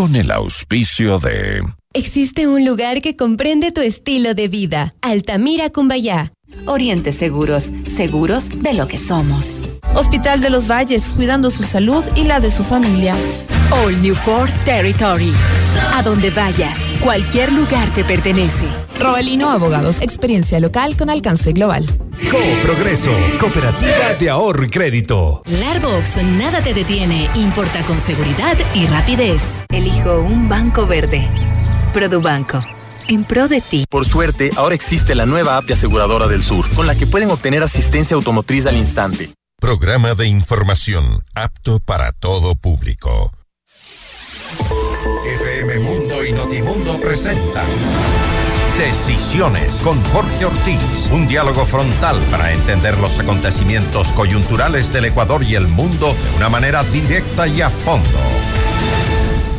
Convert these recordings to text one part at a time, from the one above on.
con el auspicio de... Existe un lugar que comprende tu estilo de vida. Altamira Cumbayá. Oriente Seguros, seguros de lo que somos. Hospital de los Valles, cuidando su salud y la de su familia. All New Ford Territory. A donde vayas, cualquier lugar te pertenece. Robalino Abogados, experiencia local con alcance global. Co-Progreso, Cooperativa de Ahorro y Crédito. Larbox, nada te detiene, importa con seguridad y rapidez. Elijo un banco verde. Produbanco en pro de ti. Por suerte, ahora existe la nueva app de Aseguradora del Sur, con la que pueden obtener asistencia automotriz al instante. Programa de información apto para todo público. FM Mundo y Notimundo presentan Decisiones con Jorge Ortiz. Un diálogo frontal para entender los acontecimientos coyunturales del Ecuador y el mundo de una manera directa y a fondo.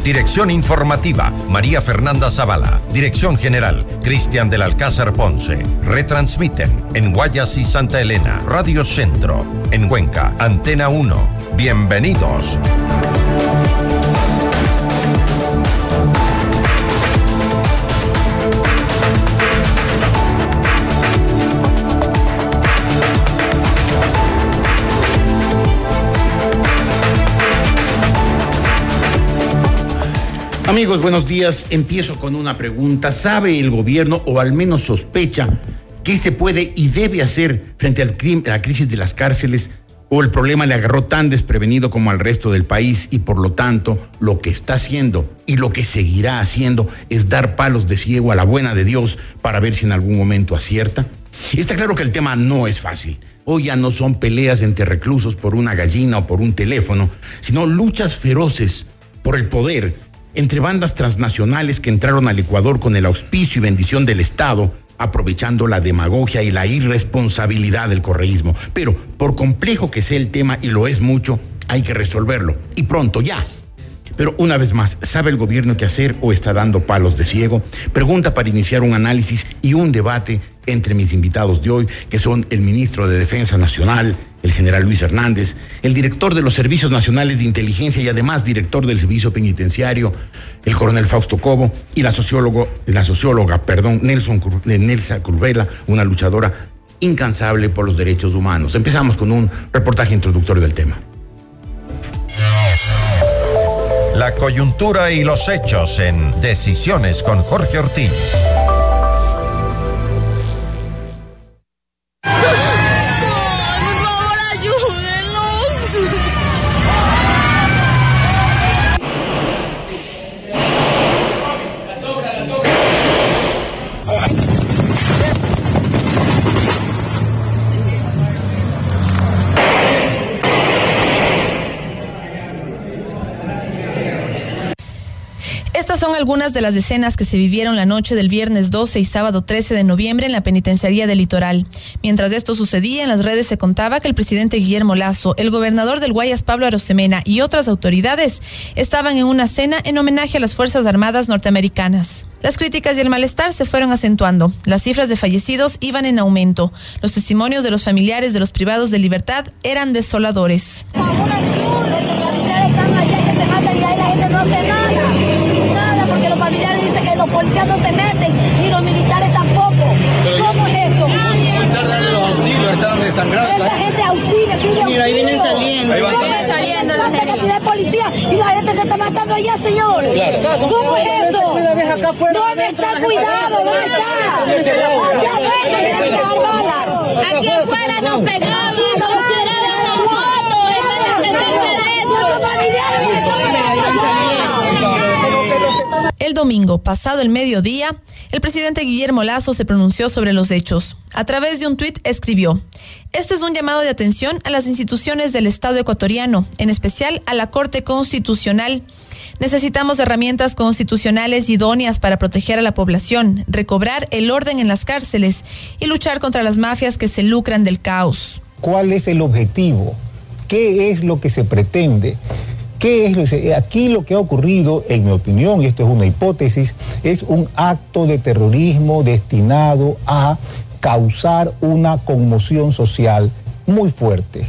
Dirección informativa, María Fernanda Zavala. Dirección general, Cristian del Alcázar Ponce. Retransmiten en Guayas y Santa Elena, Radio Centro. En Cuenca, Antena 1. Bienvenidos. Amigos, buenos días. Empiezo con una pregunta. ¿Sabe el gobierno, o al menos sospecha, qué se puede y debe hacer frente a la crisis de las cárceles? ¿O el problema le agarró tan desprevenido como al resto del país y por lo tanto lo que está haciendo y lo que seguirá haciendo es dar palos de ciego a la buena de Dios para ver si en algún momento acierta? Está claro que el tema no es fácil. Hoy ya no son peleas entre reclusos por una gallina o por un teléfono, sino luchas feroces por el poder entre bandas transnacionales que entraron al Ecuador con el auspicio y bendición del Estado, aprovechando la demagogia y la irresponsabilidad del correísmo. Pero por complejo que sea el tema, y lo es mucho, hay que resolverlo. Y pronto, ya. Pero una vez más, ¿sabe el gobierno qué hacer o está dando palos de ciego? Pregunta para iniciar un análisis y un debate entre mis invitados de hoy, que son el ministro de Defensa Nacional, el general Luis Hernández, el director de los Servicios Nacionales de Inteligencia y además director del Servicio Penitenciario, el coronel Fausto Cobo, y la, sociólogo, la socióloga, perdón, Nelson, Nelsa Curvela, una luchadora incansable por los derechos humanos. Empezamos con un reportaje introductorio del tema. La coyuntura y los hechos en Decisiones con Jorge Ortiz. Algunas de las escenas que se vivieron la noche del viernes 12 y sábado 13 de noviembre en la penitenciaría del litoral. Mientras esto sucedía, en las redes se contaba que el presidente Guillermo Lazo, el gobernador del Guayas Pablo Arosemena y otras autoridades estaban en una cena en homenaje a las Fuerzas Armadas norteamericanas. Las críticas y el malestar se fueron acentuando. Las cifras de fallecidos iban en aumento. Los testimonios de los familiares de los privados de libertad eran desoladores la cantidad de policía y la gente se está matando allá, señores. Claro. ¿Cómo es eso? ¿Dónde está el cuidado? ¿Dónde está? Ven, las balas. Aquí afuera nos pegamos. El domingo, pasado el mediodía, el presidente Guillermo Lazo se pronunció sobre los hechos. A través de un tuit escribió, este es un llamado de atención a las instituciones del Estado ecuatoriano, en especial a la Corte Constitucional. Necesitamos herramientas constitucionales idóneas para proteger a la población, recobrar el orden en las cárceles y luchar contra las mafias que se lucran del caos. ¿Cuál es el objetivo? ¿Qué es lo que se pretende? ¿Qué es aquí lo que ha ocurrido, en mi opinión, y esto es una hipótesis, es un acto de terrorismo destinado a causar una conmoción social muy fuerte.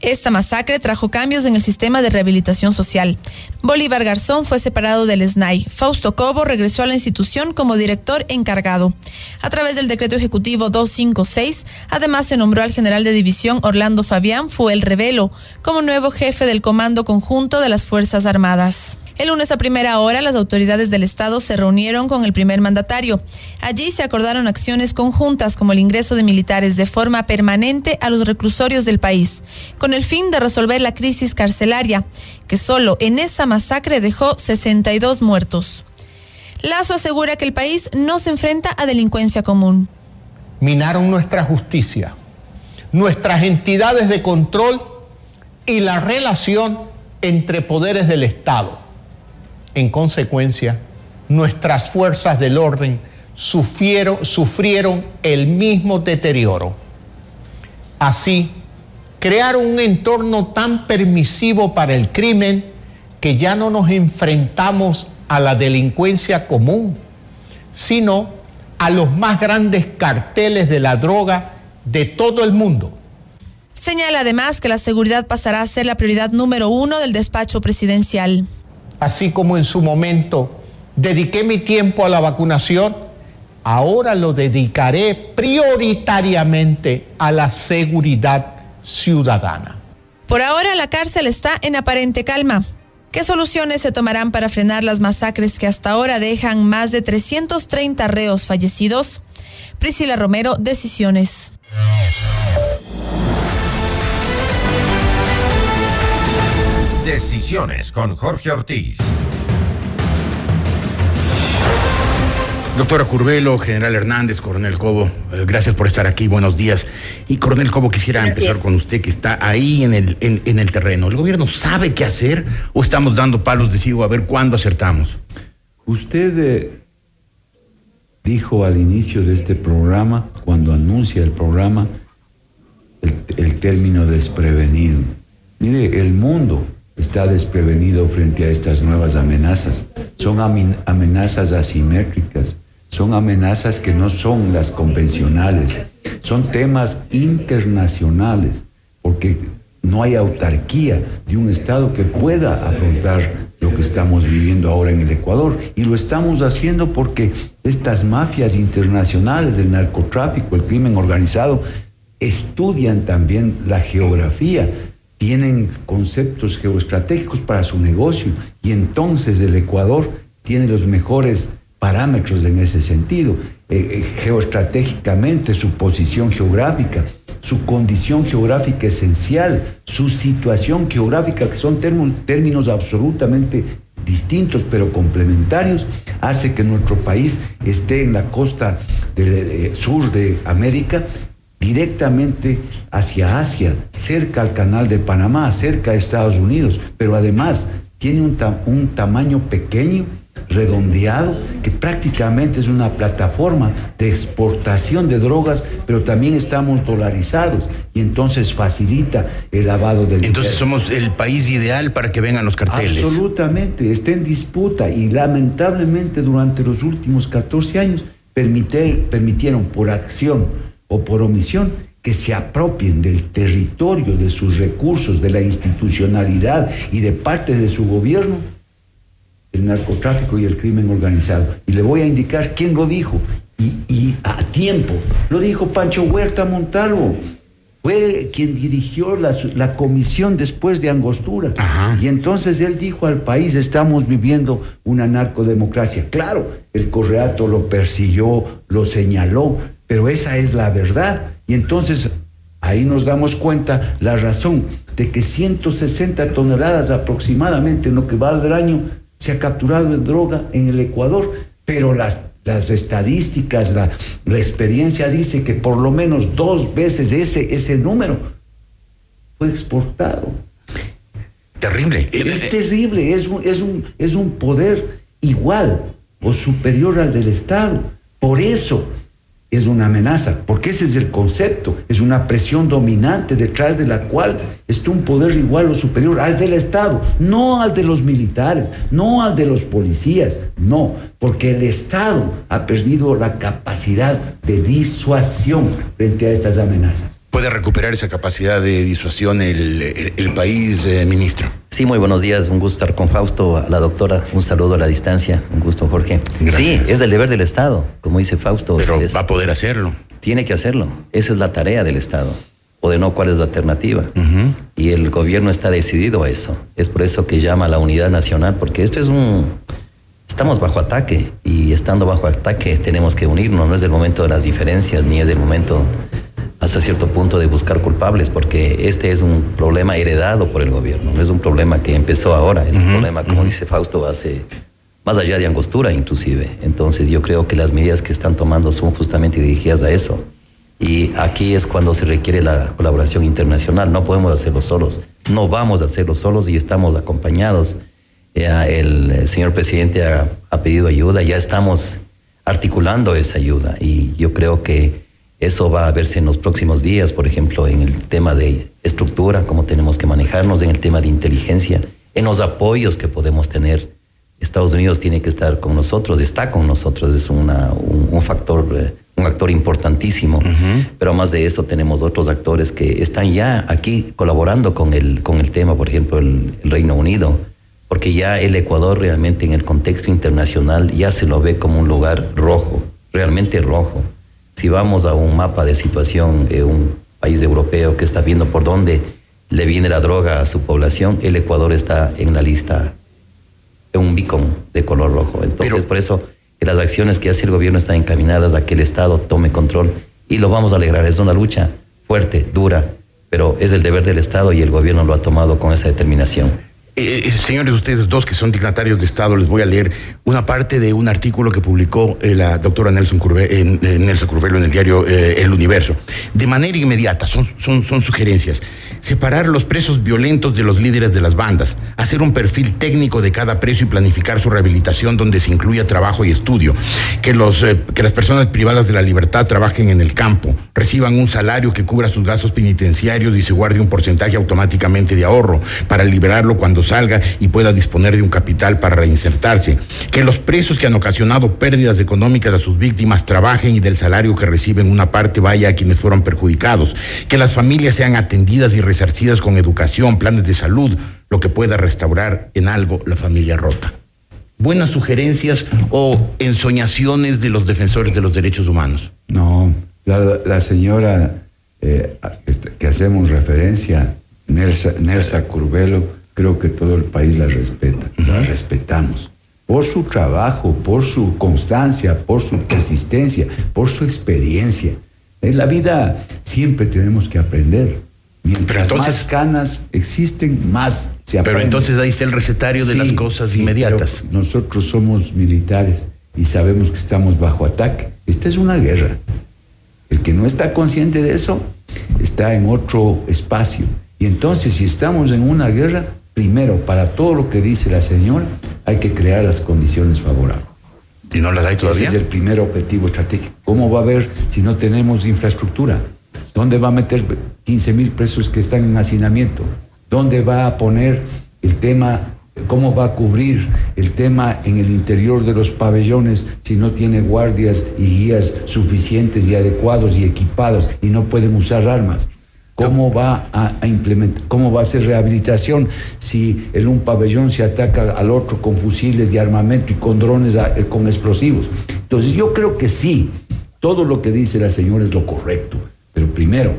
Esta masacre trajo cambios en el sistema de rehabilitación social. Bolívar Garzón fue separado del SNAI. Fausto Cobo regresó a la institución como director encargado. A través del decreto ejecutivo 256, además se nombró al general de división Orlando Fabián Fuel Revelo como nuevo jefe del Comando Conjunto de las Fuerzas Armadas. El lunes a primera hora, las autoridades del Estado se reunieron con el primer mandatario. Allí se acordaron acciones conjuntas como el ingreso de militares de forma permanente a los reclusorios del país, con el fin de resolver la crisis carcelaria, que solo en esa masacre dejó 62 muertos. Lazo asegura que el país no se enfrenta a delincuencia común. Minaron nuestra justicia, nuestras entidades de control y la relación entre poderes del Estado en consecuencia, nuestras fuerzas del orden sufrieron, sufrieron el mismo deterioro. Así, crearon un entorno tan permisivo para el crimen que ya no nos enfrentamos a la delincuencia común, sino a los más grandes carteles de la droga de todo el mundo. Señala además que la seguridad pasará a ser la prioridad número uno del despacho presidencial así como en su momento dediqué mi tiempo a la vacunación, ahora lo dedicaré prioritariamente a la seguridad ciudadana. Por ahora la cárcel está en aparente calma. ¿Qué soluciones se tomarán para frenar las masacres que hasta ahora dejan más de 330 reos fallecidos? Priscila Romero, Decisiones. Decisiones con Jorge Ortiz. Doctora Curvelo, General Hernández, Coronel Cobo, eh, gracias por estar aquí, buenos días. Y Coronel Cobo, quisiera empezar con usted que está ahí en el, en, el terreno. ¿El gobierno sabe qué hacer o estamos dando palos de ciego a ver cuándo acertamos? Usted eh, dijo al inicio de este programa, cuando anuncia el programa, el, el término desprevenido. Mire, el mundo está desprevenido frente a estas nuevas amenazas. Son amenazas asimétricas, son amenazas que no son las convencionales, son temas internacionales, porque no hay autarquía de un Estado que pueda afrontar lo que estamos viviendo ahora en el Ecuador. Y lo estamos haciendo porque estas mafias internacionales del narcotráfico, el crimen organizado, estudian también la geografía tienen conceptos geoestratégicos para su negocio y entonces el Ecuador tiene los mejores parámetros en ese sentido, eh, eh, geoestratégicamente su posición geográfica, su condición geográfica esencial, su situación geográfica, que son términos absolutamente distintos pero complementarios, hace que nuestro país esté en la costa del eh, sur de América directamente hacia Asia, cerca al canal de Panamá, cerca de Estados Unidos, pero además tiene un, un tamaño pequeño, redondeado, que prácticamente es una plataforma de exportación de drogas, pero también estamos dolarizados y entonces facilita el lavado del Entonces somos el país ideal para que vengan los carteles. Absolutamente, está en disputa y lamentablemente durante los últimos 14 años permitieron por acción o por omisión que se apropien del territorio, de sus recursos, de la institucionalidad y de parte de su gobierno, el narcotráfico y el crimen organizado. Y le voy a indicar quién lo dijo. Y, a tiempo. Lo dijo Pancho Huerta Montalvo. Fue quien dirigió la, comisión después de Angostura. Y entonces él dijo al país, estamos viviendo una narcodemocracia. Claro, el Correato lo persiguió, lo señaló, pero esa es la verdad. Y entonces ahí nos damos cuenta la razón de que 160 toneladas aproximadamente en lo que va del año se ha capturado en droga en el Ecuador, pero las, las estadísticas, la, la experiencia dice que por lo menos dos veces ese, ese número fue exportado. Terrible. Es terrible, es un, es, un, es un poder igual o superior al del Estado. Por eso es una amenaza, porque ese es el concepto, es una presión dominante detrás de la cual está un poder igual o superior al del Estado, no al de los militares, no al de los policías, no, porque el Estado ha perdido la capacidad de disuasión frente a estas amenazas. Puede recuperar esa capacidad de disuasión el, el, el país, eh, ministro. Sí, muy buenos días. Un gusto estar con Fausto, a la doctora. Un saludo a la distancia. Un gusto, Jorge. Gracias. Sí, es del deber del Estado, como dice Fausto. Pero es- va a poder hacerlo. tiene que hacerlo. Esa es la tarea del Estado. O de no, ¿cuál es la alternativa? Y el gobierno está decidido a eso. Es por eso que llama a la unidad nacional, porque esto es un... Estamos bajo ataque y estando bajo ataque tenemos que unirnos. No es el momento de las diferencias ni es el momento hasta cierto punto de buscar culpables, porque este es un problema heredado por el gobierno. No es un problema que empezó ahora, es un problema, como dice Fausto, hace más allá de Angostura inclusive. Entonces yo creo que las medidas que están tomando son justamente dirigidas a eso. Y aquí es cuando se requiere la colaboración internacional. No podemos hacerlo solos. No vamos a hacerlo solos y estamos acompañados. Ya el, eh, señor presidente ha, ha pedido ayuda. Ya estamos articulando esa ayuda. Y yo creo que eso va a verse en los próximos días, por ejemplo, en el tema de estructura, cómo tenemos que manejarnos, en el tema de inteligencia, en los apoyos que podemos tener. Estados Unidos tiene que estar con nosotros, está con nosotros, es una, un, un factor, eh, un actor importantísimo. Pero más de eso tenemos otros actores que están ya aquí colaborando con el, con el tema, por ejemplo, el, el Reino Unido, porque ya el Ecuador realmente en el contexto internacional ya se lo ve como un lugar rojo, realmente rojo. Si vamos a un mapa de situación, eh, un país europeo que está viendo por dónde le viene la droga a su población, el Ecuador está en la lista un beacon de color rojo. Entonces, por eso las acciones que hace el gobierno están encaminadas a que el Estado tome control y lo vamos a alegrar. Es una lucha fuerte, dura, pero es el deber del Estado y el gobierno lo ha tomado con esa determinación. Eh, eh, señores, ustedes dos que son dignatarios de Estado, les voy a leer una parte de un artículo que publicó eh, la doctora Nelson, Curve, Curvelo en el diario El Universo. De manera inmediata, son sugerencias. Separar los presos violentos de los líderes de las bandas, hacer un perfil técnico de cada preso y planificar su rehabilitación donde se incluya trabajo y estudio, que, los, eh, que las personas privadas de la libertad trabajen en el campo, reciban un salario que cubra sus gastos penitenciarios y se guarde un porcentaje automáticamente de ahorro para liberarlo cuando salga y pueda disponer de un capital para reinsertarse, que los presos que han ocasionado pérdidas económicas a sus víctimas trabajen y del salario que reciben una parte vaya a quienes fueron perjudicados, que las familias sean atendidas y resarcidas con educación, planes de salud, lo que pueda restaurar en algo la familia rota. Buenas sugerencias o ensoñaciones de los defensores de los derechos humanos. No, la, la señora eh, este, que hacemos referencia, Nelsa, Nelsa Curvelo, creo que todo el país la respeta, la respetamos. Por su trabajo, por su constancia, por su persistencia, por su experiencia. En la vida siempre tenemos que aprender. Mientras más canas existen, más se aprende. Pero entonces ahí está el recetario de las cosas inmediatas. pero Nosotros somos militares y sabemos que estamos bajo ataque. Esta es una guerra. El que no está consciente de eso está en otro espacio. Y entonces, si estamos en una guerra, primero, para todo lo que dice la señora, hay que crear las condiciones favorables. ¿Y no las hay todavía? Ese es el primer objetivo estratégico. ¿Cómo va a haber si no tenemos infraestructura? ¿Dónde va a meter 15 mil presos que están en hacinamiento? ¿Dónde va a poner el tema, cómo va a cubrir el tema en el interior de los pabellones si no tiene guardias y guías suficientes y adecuados y equipados y no pueden usar armas? ¿Cómo va a, implementar, cómo va a hacer rehabilitación si en un pabellón se ataca al otro con fusiles de armamento y con drones a- eh, con explosivos? Entonces yo creo que sí, todo lo que dice la señora es lo correcto, pero primero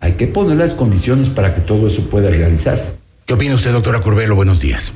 hay que poner las condiciones para que todo eso pueda realizarse. ¿Qué opina usted, doctora Curvelo? Buenos días.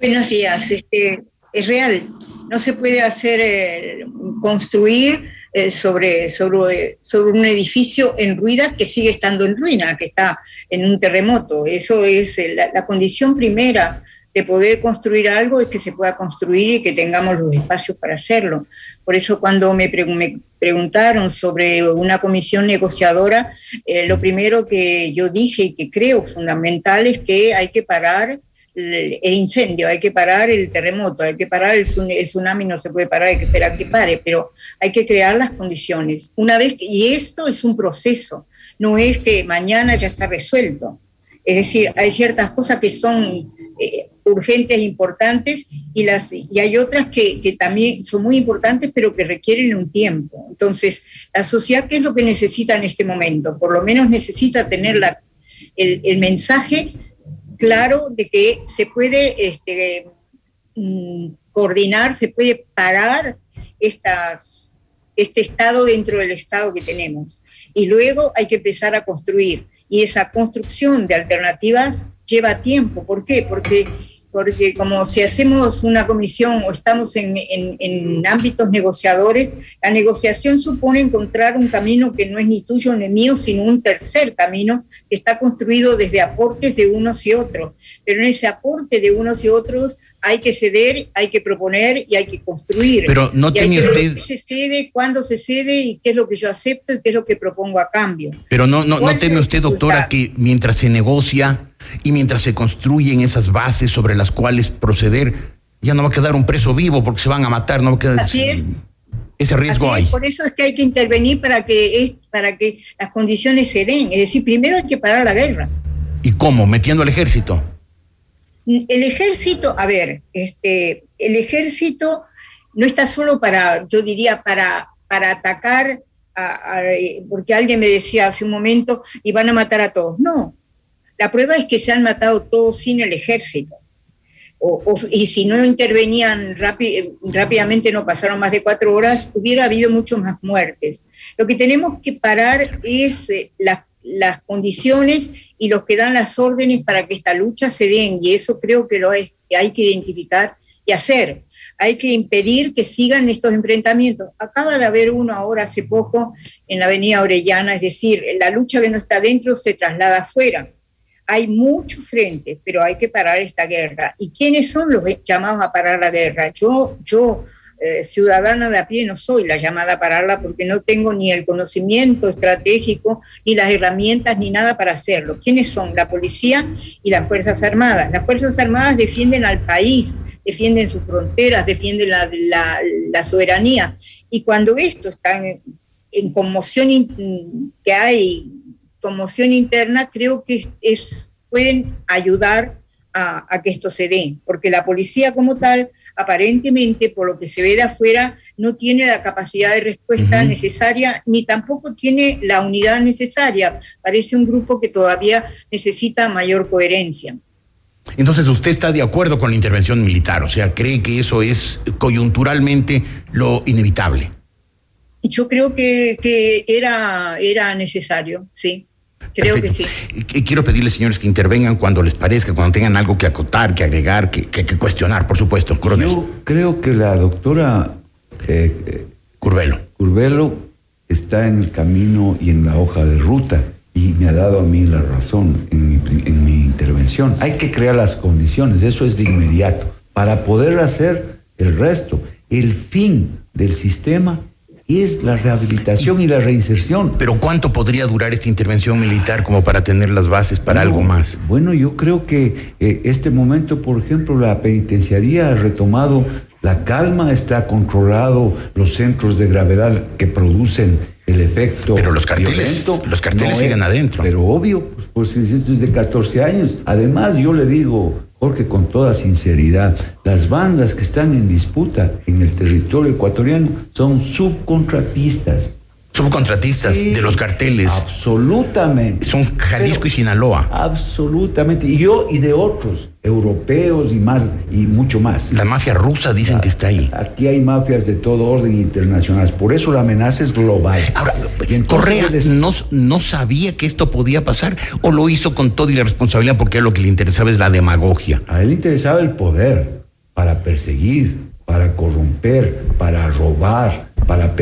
Buenos días. Este, es real. No se puede hacer eh, construir eh, sobre, sobre, sobre un edificio en ruinas que sigue estando en ruina, que está en un terremoto. Eso es eh, la, la condición primera de poder construir algo es que se pueda construir y que tengamos los espacios para hacerlo. Por eso cuando me, me preguntaron sobre una comisión negociadora, eh, lo primero que yo dije y que creo fundamental es que hay que parar el, incendio, hay que parar el terremoto, hay que parar el, tsun- el tsunami, no se puede parar, hay que esperar que pare, pero hay que crear las condiciones. Una vez y esto es un proceso, no es que mañana ya está resuelto. Es decir, hay ciertas cosas que son, eh, urgentes, importantes, y, las, y hay otras que, que también son muy importantes, pero que requieren un tiempo. Entonces, la sociedad, ¿qué es lo que necesita en este momento? Por lo menos necesita tener la, el, el mensaje claro de que se puede este, mm, coordinar, se puede parar estas, este estado dentro del estado que tenemos. Y luego hay que empezar a construir. Y esa construcción de alternativas lleva tiempo. ¿Por qué? Porque porque como si hacemos una comisión o estamos en, en, en, ámbitos negociadores, la negociación supone encontrar un camino que no es ni tuyo ni mío, sino un tercer camino que está construido desde aportes de unos y otros. Pero en ese aporte de unos y otros hay que ceder, hay que proponer y hay que construir. Pero no tiene usted... se cede, cuándo se cede y qué es lo que yo acepto y qué es lo que propongo a cambio. Pero no, no, no teme usted, doctora, que mientras se negocia y mientras se construyen esas bases sobre las cuales proceder, ya no va a quedar un preso vivo porque se van a matar, no va a quedar... Así es. Ese riesgo Así es, hay. Por eso es que hay que intervenir para que, es, para que las condiciones se den. Es decir, primero hay que parar la guerra. ¿Y cómo? ¿Metiendo al ejército? El ejército, a ver, este, el ejército no está solo para, yo diría, para, para atacar, a, a, porque alguien me decía hace un momento, y van a matar a todos. No, la prueba es que se han matado todos sin el ejército. O, o, y si no intervenían rápi, rápidamente, no pasaron más de cuatro horas, hubiera habido mucho más muertes. Lo que tenemos que parar es eh, la, las condiciones y los que dan las órdenes para que esta lucha se den, y eso creo que lo es, que hay que identificar y hacer. Hay que impedir que sigan estos enfrentamientos. Acaba de haber uno ahora hace poco en la avenida Orellana, es decir, la lucha que no está dentro se traslada afuera hay muchos frentes, pero hay que parar esta guerra. ¿Y quiénes son los llamados a parar la guerra? Yo, yo eh, ciudadana de a pie, no soy la llamada a pararla porque no tengo ni el conocimiento estratégico, ni las herramientas, ni nada para hacerlo. ¿Quiénes son? La policía y las Fuerzas Armadas. Las Fuerzas Armadas defienden al país, defienden sus fronteras, defienden la, la, la soberanía. Y cuando esto está en, en conmoción que hay conmoción interna, creo que es, es pueden ayudar a, a, que esto se dé, porque la policía como tal, aparentemente, por lo que se ve de afuera, no tiene la capacidad de respuesta uh -huh. necesaria, ni tampoco tiene la unidad necesaria. Parece un grupo que todavía necesita mayor coherencia. Entonces, ¿usted está de acuerdo con la intervención militar? O sea, ¿cree que eso es coyunturalmente lo inevitable? Yo creo que, que era, era necesario, sí. Creo Perfecto. que sí. Quiero pedirles, señores, que intervengan cuando les parezca, cuando tengan algo que acotar, que agregar, que, que, que cuestionar, por supuesto. Coronel. Yo creo que la doctora eh, Curvelo. Curvelo está en el camino y en la hoja de ruta y me ha dado a mí la razón en mi, en mi intervención. Hay que crear las condiciones, eso es de inmediato, para poder hacer el resto. El fin del sistema es la rehabilitación y la reinserción. Pero ¿cuánto podría durar esta intervención militar como para tener las bases para algo más? Bueno, yo creo que eh, este momento, por ejemplo, la penitenciaría ha retomado la calma, está controlado los centros de gravedad que producen el efecto. Pero los carteles, violento. los carteles No, siguen adentro. Pero obvio, pues, pues esto es de 14 años. Además, yo le digo, Jorge, con toda sinceridad, las bandas que están en disputa en el territorio ecuatoriano son subcontratistas. Subcontratistas Sí, de los carteles. Absolutamente. Son Jalisco Pero- y Sinaloa. Absolutamente. Y yo y de otros, europeos y más, y mucho más. La mafia rusa dicen que está ahí. Aquí hay mafias de todo orden internacionales. Por eso la amenaza es global. Ahora, Y Correa les- no, no sabía que esto podía pasar o lo hizo con toda irresponsabilidad porque a él lo que le interesaba es la demagogia. A él le interesaba el poder para perseguir, para corromper, para robar, para,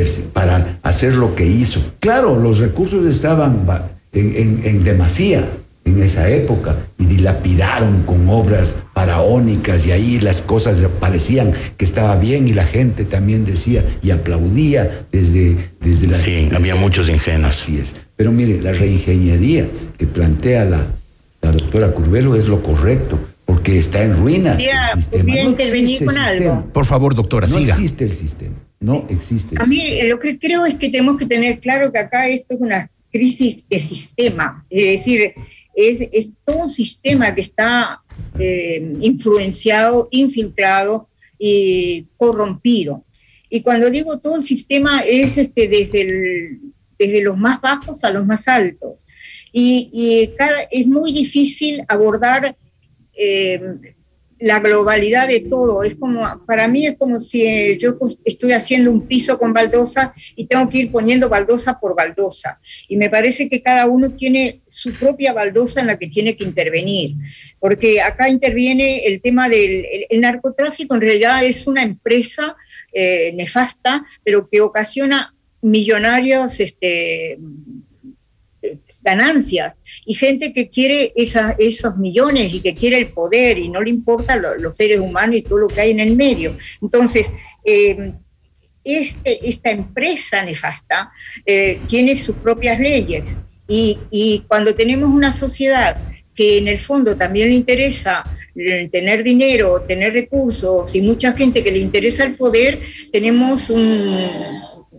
hacer lo que hizo. Claro, los recursos estaban ba- en, en- en demasía en esa época y dilapidaron con obras faraónicas y ahí las cosas parecían que estaba bien y la gente también decía y aplaudía desde, desde la... Sí, había muchos ingenuos. Así es. Pero mire, la reingeniería que plantea la, la doctora Curvelo es lo correcto, porque está en ruinas. Podría- el sistema. No intervenir con el algo. Por favor, doctora, No siga. existe el sistema. No existe. A mí eh, lo que creo es que tenemos que tener claro que acá esto es una crisis de sistema, es decir, es, es todo un sistema que está eh, influenciado, infiltrado y corrompido. Y cuando digo todo el sistema es este, desde, desde los más bajos a los más altos. Y, es muy difícil abordar eh, la globalidad de todo. Es como, para mí es como si eh, yo estoy haciendo un piso con baldosa y tengo que ir poniendo baldosa por baldosa. Y me parece que cada uno tiene su propia baldosa en la que tiene que intervenir. Porque acá interviene el tema del narcotráfico, en realidad es una empresa eh, nefasta, pero que ocasiona millonarios este, ganancias y gente que quiere esos millones y que quiere el poder y no le importa los seres humanos y todo lo que hay en el medio. Entonces, eh, este, esta empresa nefasta eh, tiene sus propias leyes y, y cuando tenemos una sociedad que en el fondo también le interesa eh, tener dinero, tener recursos y mucha gente que le interesa el poder, tenemos un,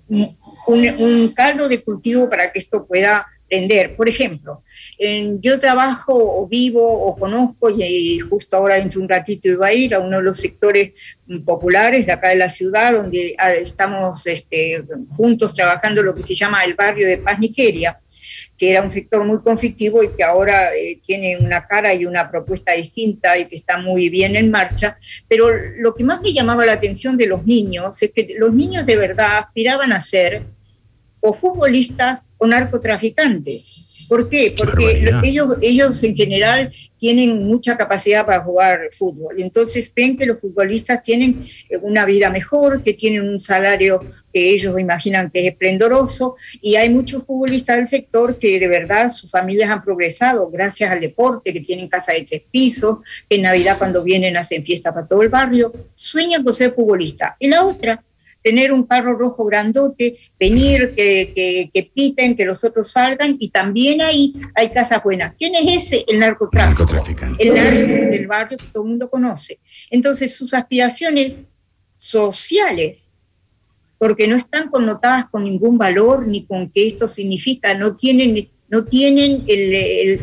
un, un caldo de cultivo para que esto pueda por ejemplo, yo trabajo o vivo o conozco y, justo ahora dentro de un ratito iba a ir a uno de los sectores populares de acá de la ciudad donde ah, estamos este, juntos trabajando lo que se llama el barrio de Paz Nigeria que era un sector muy conflictivo y que ahora eh, tiene una cara y una propuesta distinta y que está muy bien en marcha. Pero lo que más me llamaba la atención de los niños es que los niños de verdad aspiraban a ser o futbolistas o narcotraficantes. ¿Por qué? Porque ellos, ellos en general tienen mucha capacidad para jugar fútbol. Entonces ven que los futbolistas tienen eh, una vida mejor, que tienen un salario que ellos imaginan que es esplendoroso. Y hay muchos futbolistas del sector que de verdad sus familias han progresado gracias al deporte, que tienen casa de tres pisos, que en Navidad cuando vienen hacen fiesta para todo el barrio. Sueñan con ser futbolista. Y la otra tener un carro rojo grandote, venir, que, que, piten, que los otros salgan, y también ahí hay casas buenas. ¿Quién es ese? El narcotráfico. Narcotraficante. El narco del barrio que todo el mundo conoce. Entonces, sus aspiraciones sociales, porque no están connotadas con ningún valor ni con qué esto significa, no tienen no tienen el,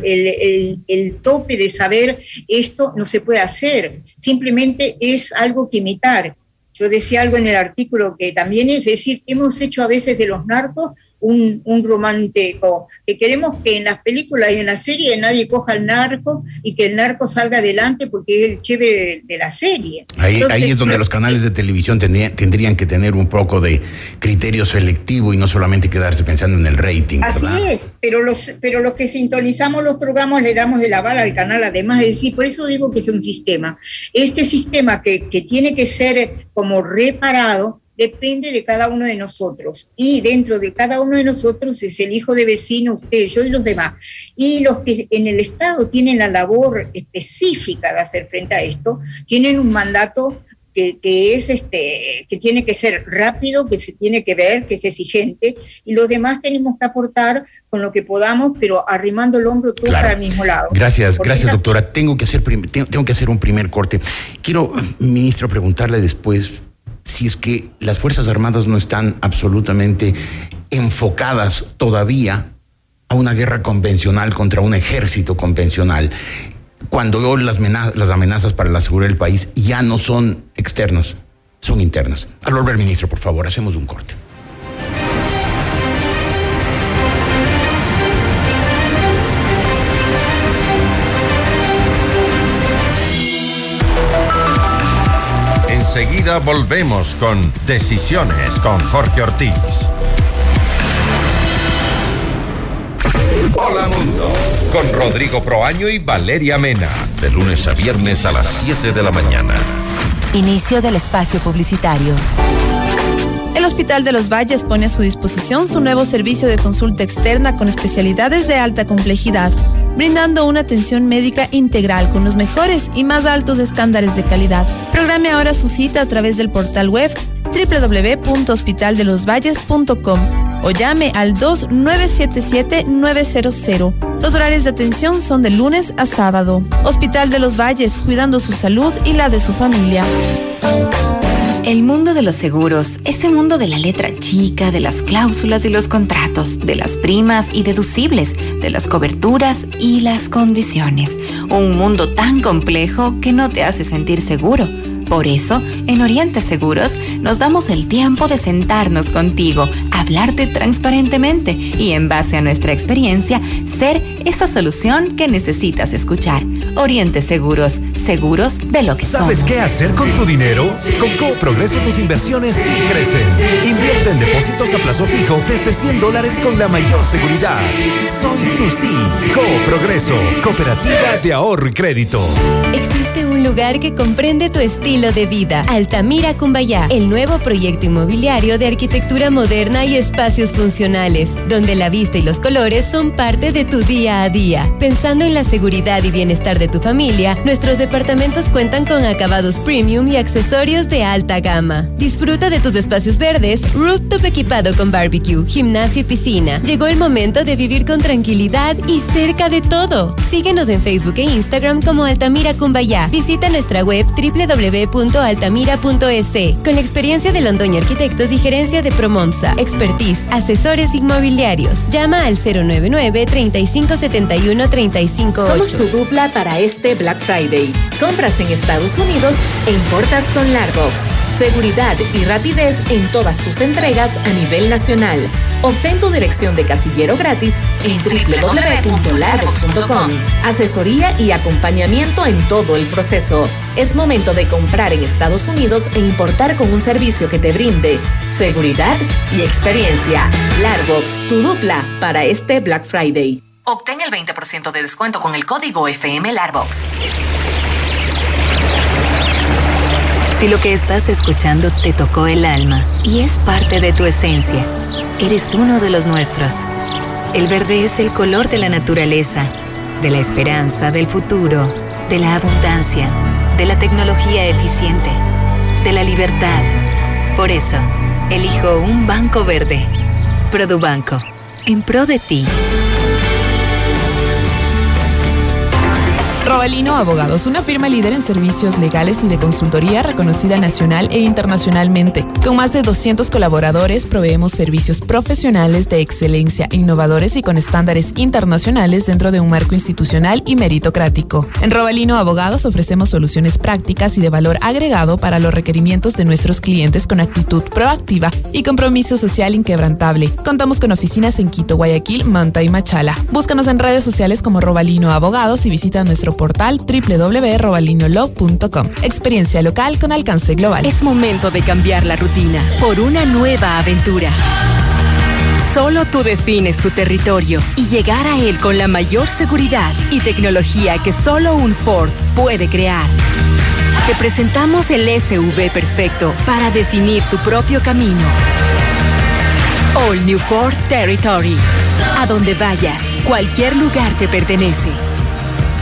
el, el, tope de saber esto no se puede hacer, simplemente es algo que imitar. Yo decía algo en el artículo que también es decir, hemos hecho a veces de los narcos un, romántico, que queremos que en las películas y en la serie nadie coja al narco y que el narco salga adelante porque es el chévere de, la serie. Ahí, ahí es donde los canales de televisión tendrían que tener un poco de criterio selectivo y no solamente quedarse pensando en el rating. Así es, pero los, pero los que sintonizamos los programas le damos de la bala al canal, además de decir, por eso digo que es un sistema. Este sistema que, que tiene que ser como reparado, depende de cada uno de nosotros. Y dentro de cada uno de nosotros es el hijo de vecino, usted, yo y los demás. Y los que en el Estado tienen la labor específica de hacer frente a esto, tienen un mandato que, es este, que tiene que ser rápido, que se tiene que ver, que es exigente, y los demás tenemos que aportar con lo que podamos, pero arrimando el hombro todo para el mismo lado. Gracias, gracias, doctora. Tengo que, hacer tengo que hacer un primer corte. Quiero, ministro, preguntarle después si es que las Fuerzas Armadas no están absolutamente enfocadas todavía a una guerra convencional contra un ejército convencional, cuando las, amenazas para la seguridad del país ya no son externas, son internas. Al volver, ministro, por favor, hacemos un corte. Enseguida volvemos con Decisiones con Jorge Ortiz. Hola Mundo, con Rodrigo Proaño y Valeria Mena, de lunes a viernes a las 7 de la mañana. Inicio del espacio publicitario. El Hospital de los Valles pone a su disposición su nuevo servicio de consulta externa con especialidades de alta complejidad brindando una atención médica integral con los mejores y más altos estándares de calidad. Programe ahora su cita a través del portal web www.hospitaldelosvalles.com o llame al 2977-900. Los horarios de atención son de lunes a sábado. Hospital de los Valles, cuidando su salud y la de su familia. El mundo de los seguros, ese mundo de la letra chica, de las cláusulas y los contratos, de las primas y deducibles, de las coberturas y las condiciones. Un mundo tan complejo que no te hace sentir seguro. Por eso, en Oriente Seguros nos damos el tiempo de sentarnos contigo, hablarte transparentemente y en base a nuestra experiencia, ser esa solución que necesitas escuchar. Oriente Seguros, seguros de lo que ¿Sabes somos. qué hacer con tu dinero? Con Codo Progreso tus inversiones sí crecen. Invierte en depósitos a plazo fijo desde 100 dólares con la mayor seguridad. Soy tu sí. Codo Progreso, Cooperativa de Ahorro y Crédito. Existe un lugar que comprende tu estilo de vida. Altamira Cumbayá, el nuevo proyecto inmobiliario de arquitectura moderna y espacios funcionales, donde la vista y los colores son parte de tu día a día. Pensando en la seguridad y bienestar de tu familia, nuestros departamentos cuentan con acabados premium y accesorios de alta gama. Disfruta de tus espacios verdes, rooftop equipado con barbecue, gimnasio y piscina. Llegó el momento de vivir con tranquilidad y cerca de todo. Síguenos en Facebook e Instagram como Altamira Cumbayá. Visita nuestra web www.altamira.es con la experiencia de Londoño Arquitectos y gerencia de Promonza, Expertise, asesores inmobiliarios. Llama al 099 3571 358. Somos tu dupla para este Black Friday. Compras en Estados Unidos e importas con Largox. Seguridad y rapidez en todas tus entregas a nivel nacional. Obtén tu dirección de casillero gratis en www.largox.com. Asesoría y acompañamiento en todo el proceso. Es momento de comprar en Estados Unidos e importar con un servicio que te brinde seguridad y experiencia. Largox, tu dupla para este Black Friday. Obtén el 20% de descuento con el código FM Larbox. Si lo que estás escuchando te tocó el alma y es parte de tu esencia, eres uno de los nuestros. El verde es el color de la naturaleza, de la esperanza, del futuro, de la abundancia, de la tecnología eficiente, de la libertad. Por eso, elijo un banco verde. Produbanco, en pro de ti. Robalino Abogados, una firma líder en servicios legales y de consultoría reconocida nacional e internacionalmente. Con más de 200 colaboradores proveemos servicios profesionales de excelencia, innovadores y con estándares internacionales dentro de un marco institucional y meritocrático. En Robalino Abogados ofrecemos soluciones prácticas y de valor agregado para los requerimientos de nuestros clientes con actitud proactiva y compromiso social inquebrantable. Contamos con oficinas en Quito, Guayaquil, Manta y Machala. Búscanos en redes sociales como Robalino Abogados y visita nuestro portal. Experiencia local con alcance global. Es momento de cambiar la rutina por una nueva aventura. Solo tú defines tu territorio y llegar a él con la mayor seguridad y tecnología que solo un Ford puede crear. Te presentamos el SUV perfecto para definir tu propio camino. All New Ford Territory. A donde vayas, cualquier lugar te pertenece.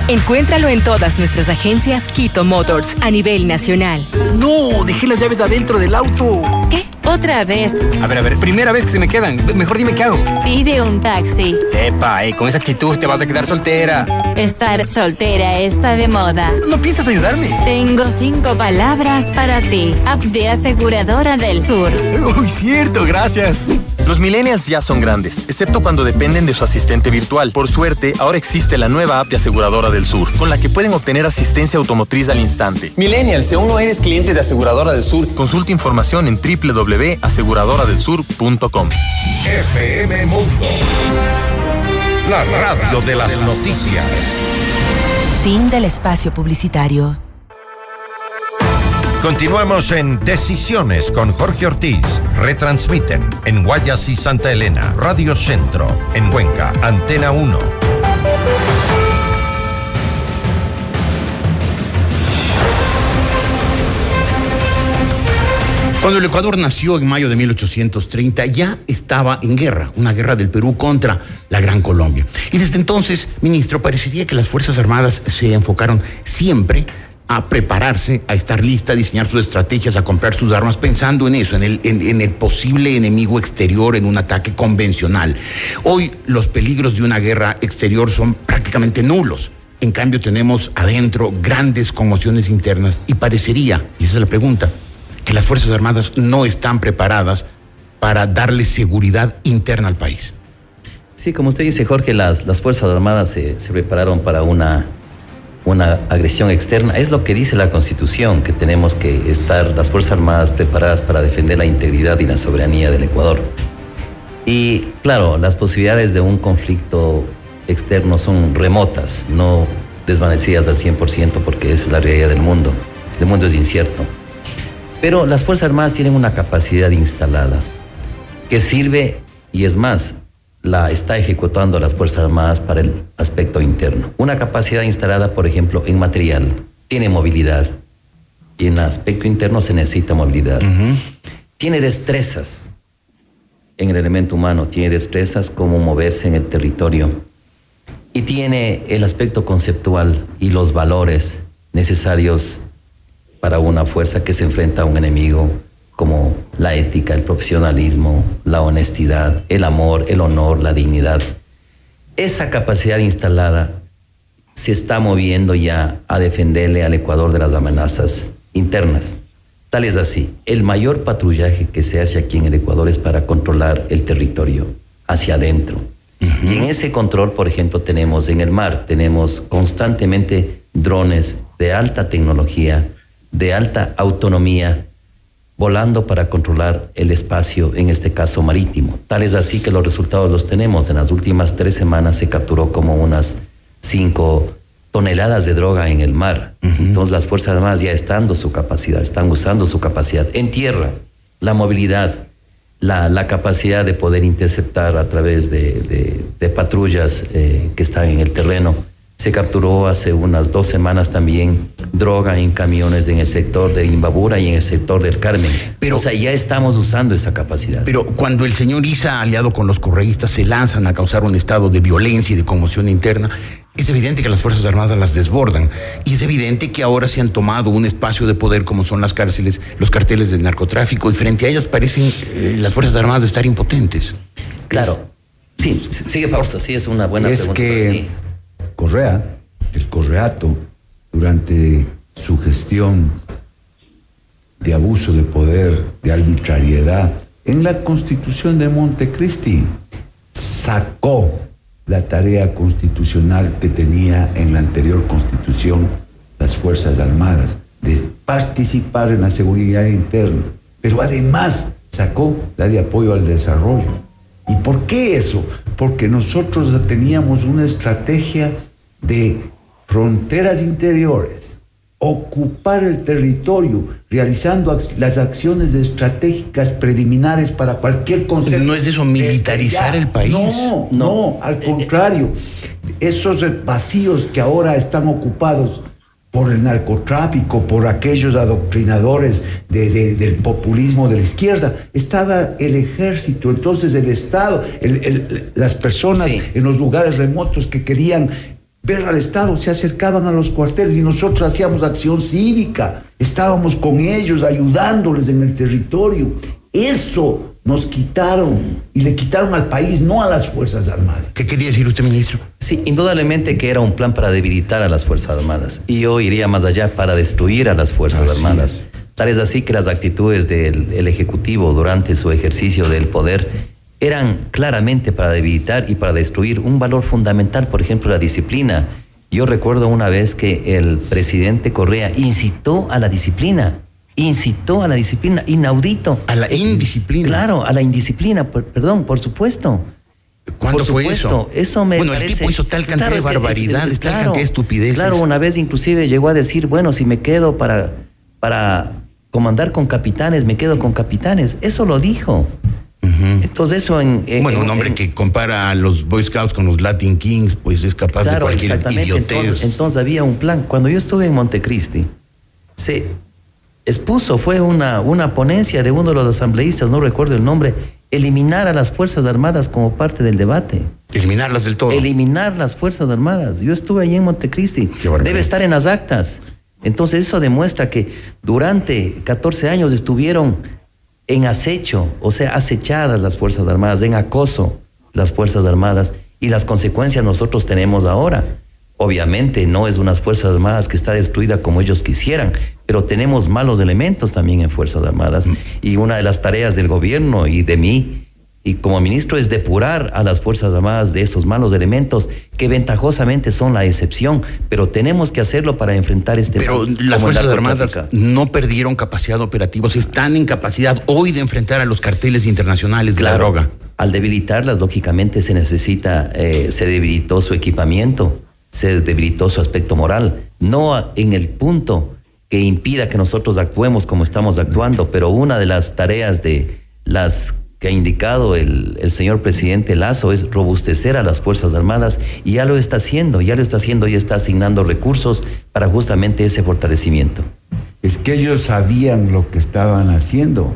Encuéntralo en todas nuestras agencias Quito Motors a nivel nacional. No, dejé las llaves adentro del auto. ¿Qué? ¿Otra vez? A ver, a ver, primera vez que se me quedan. Mejor dime qué hago. Pide un taxi. Epa, eh, con esa actitud te vas a quedar soltera. Estar soltera está de moda. ¿No piensas ayudarme? Tengo cinco palabras para ti. App de aseguradora del sur. Uy, cierto, gracias. Los millennials ya son grandes, excepto cuando dependen de su asistente virtual. Por suerte, ahora existe la nueva app de Aseguradora del Sur, con la que pueden obtener asistencia automotriz al instante. Millennials, si aún no eres cliente de Aseguradora del Sur, Consulta información en www.aseguradoradelsur.com. FM Mundo. La radio de las noticias. Fin del espacio publicitario. Continuamos en Decisiones con Jorge Ortiz. Retransmiten en Guayas y Santa Elena, Radio Centro, en Cuenca, Antena 1. Cuando el Ecuador nació en mayo de 1830, ya estaba en guerra, una guerra del Perú contra la Gran Colombia. Y desde entonces, ministro, parecería que las Fuerzas Armadas se enfocaron siempre a prepararse, a estar lista, a diseñar sus estrategias, a comprar sus armas, pensando en eso, en el, en, en el posible enemigo exterior, en un ataque convencional. Hoy los peligros de una guerra exterior son prácticamente nulos. En cambio, tenemos adentro grandes conmociones internas y parecería, y esa es la pregunta, que las Fuerzas Armadas no están preparadas para darle seguridad interna al país. Sí, como usted dice, Jorge, las, las Fuerzas Armadas se, se prepararon para una, una agresión externa. Es lo que dice la Constitución, que tenemos que estar las Fuerzas Armadas preparadas para defender la integridad y la soberanía del Ecuador. Y claro, las posibilidades de un conflicto externo son remotas, no desvanecidas al 100% porque es la realidad del mundo. El mundo es incierto. Pero las Fuerzas Armadas tienen una capacidad instalada que sirve, y es más, la está ejecutando las Fuerzas Armadas para el aspecto interno. Una capacidad instalada, por ejemplo, en material, tiene movilidad, y en aspecto interno se necesita movilidad. Tiene destrezas en el elemento humano, tiene destrezas como moverse en el territorio y tiene el aspecto conceptual y los valores necesarios para una fuerza que se enfrenta a un enemigo como la ética, el profesionalismo, la honestidad, el amor, el honor, la dignidad. Esa capacidad instalada se está moviendo ya a defenderle al Ecuador de las amenazas internas. Tal es así, el mayor patrullaje que se hace aquí en el Ecuador es para controlar el territorio hacia adentro. Y en ese control, por ejemplo, tenemos en el mar, tenemos constantemente drones de alta tecnología, de alta autonomía, volando para controlar el espacio, en este caso marítimo. Tal es así que los resultados los tenemos. En las últimas tres semanas se capturó como unas cinco toneladas de droga en el mar. Entonces las Fuerzas Armadas ya están dando su capacidad, están usando su capacidad. En tierra, la movilidad, la, la capacidad de poder interceptar a través de, de- de patrullas eh, que están en el terreno. Se capturó hace unas dos semanas también droga en camiones en el sector de Imbabura y en el sector del Carmen. Pero, o sea, ya estamos usando esa capacidad. Pero cuando el señor Isa, aliado con los correístas, se lanzan a causar un estado de violencia y de conmoción interna, es evidente que las Fuerzas Armadas las desbordan. Y es evidente que ahora se han tomado un espacio de poder como son las cárceles, los carteles del narcotráfico, y frente a ellas parecen eh, las Fuerzas Armadas estar impotentes. Claro. Sí, sigue Fausto, sí, es una buena es pregunta. que Correa, el Correato, durante su gestión de abuso de poder, de arbitrariedad, en la constitución de Montecristi, sacó la tarea constitucional que tenía en la anterior constitución las Fuerzas Armadas, de participar en la seguridad interna, pero además sacó la de apoyo al desarrollo. ¿Y por qué eso? Porque nosotros teníamos una estrategia de fronteras interiores, ocupar el territorio, realizando las acciones estratégicas preliminares para cualquier concepto. ¿No es eso militarizar el país? No, no, al contrario. Esos vacíos que ahora están ocupados por el narcotráfico, por aquellos adoctrinadores de- de- del populismo de la izquierda, estaba el ejército, entonces el Estado, el- el- las personas en los lugares remotos que querían ver al Estado se acercaban a los cuarteles y nosotros hacíamos acción cívica, estábamos con ellos ayudándoles en el territorio. Eso nos quitaron y le quitaron al país, no a las Fuerzas Armadas. ¿Qué quería decir usted, ministro? Sí, indudablemente que era un plan para debilitar a las Fuerzas Armadas. Y yo iría más allá para destruir a las Fuerzas Armadas. Tal es así que las actitudes del el Ejecutivo durante su ejercicio del poder eran claramente para debilitar y para destruir un valor fundamental, por ejemplo, la disciplina. Yo recuerdo una vez que el presidente Correa incitó a la disciplina, incitó a la disciplina, inaudito. A la indisciplina. Claro, a la indisciplina, per- perdón, por supuesto. ¿Cuándo Por fue supuesto, eso? Eso me Bueno, el parece- tipo hizo tal cantidad de es- es- barbaridades, tal claro, cantidad de estupideces. Claro, una vez inclusive llegó a decir, bueno, si me quedo para, para comandar con capitanes, me quedo con capitanes. Eso lo dijo. Entonces eso en... en- Bueno, un hombre en- que compara a los Boy Scouts con los Latin Kings, pues es capaz de cualquier exactamente. idiotez. Entonces, entonces había un plan. Cuando yo estuve en Montecristi, se expuso, fue una, una ponencia de uno de los asambleístas, no recuerdo el nombre, eliminar a las Fuerzas Armadas como parte del debate. Eliminarlas del todo. Eliminar las Fuerzas Armadas. Yo estuve allí en Montecristi. Debe estar en las actas. Entonces eso demuestra que durante 14 años estuvieron en acecho, o sea, acechadas las Fuerzas Armadas, en acoso las Fuerzas Armadas y las consecuencias nosotros tenemos ahora. Obviamente no es unas Fuerzas Armadas que está destruida como ellos quisieran, pero tenemos malos elementos también en Fuerzas Armadas. Mm. Y una de las tareas del gobierno y de mí, y como ministro, es depurar a las Fuerzas Armadas de esos malos elementos que ventajosamente son la excepción, pero tenemos que hacerlo para enfrentar este Pero las Fuerzas Armadas no perdieron capacidad operativa, están en capacidad hoy de enfrentar a los carteles internacionales de la droga. Al debilitarlas, lógicamente se necesita, eh, se debilitó su equipamiento se debilitó su aspecto moral, no en el punto que impida que nosotros actuemos como estamos actuando, pero una de las tareas de las que ha indicado el, el, señor presidente Lazo es robustecer a las Fuerzas Armadas y ya lo está haciendo, ya lo está haciendo y está asignando recursos para justamente ese fortalecimiento. Es que ellos sabían lo que estaban haciendo.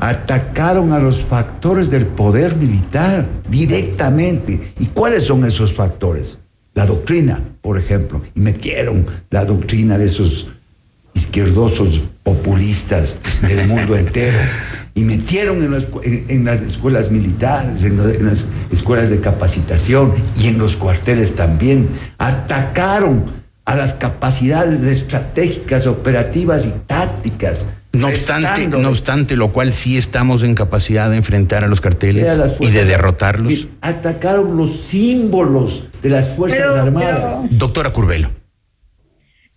Atacaron a los factores del poder militar directamente. ¿Y cuáles son esos factores? La doctrina, por ejemplo, y metieron la doctrina de esos izquierdosos populistas del mundo entero, y metieron en las, escuelas militares, en, en las escuelas de capacitación y en los cuarteles también, atacaron a las capacidades estratégicas, operativas y tácticas no obstante, no obstante, lo cual sí estamos en capacidad de enfrentar a los carteles y de derrotarlos. Atacaron los símbolos de las Fuerzas Armadas. Doctora Curbelo.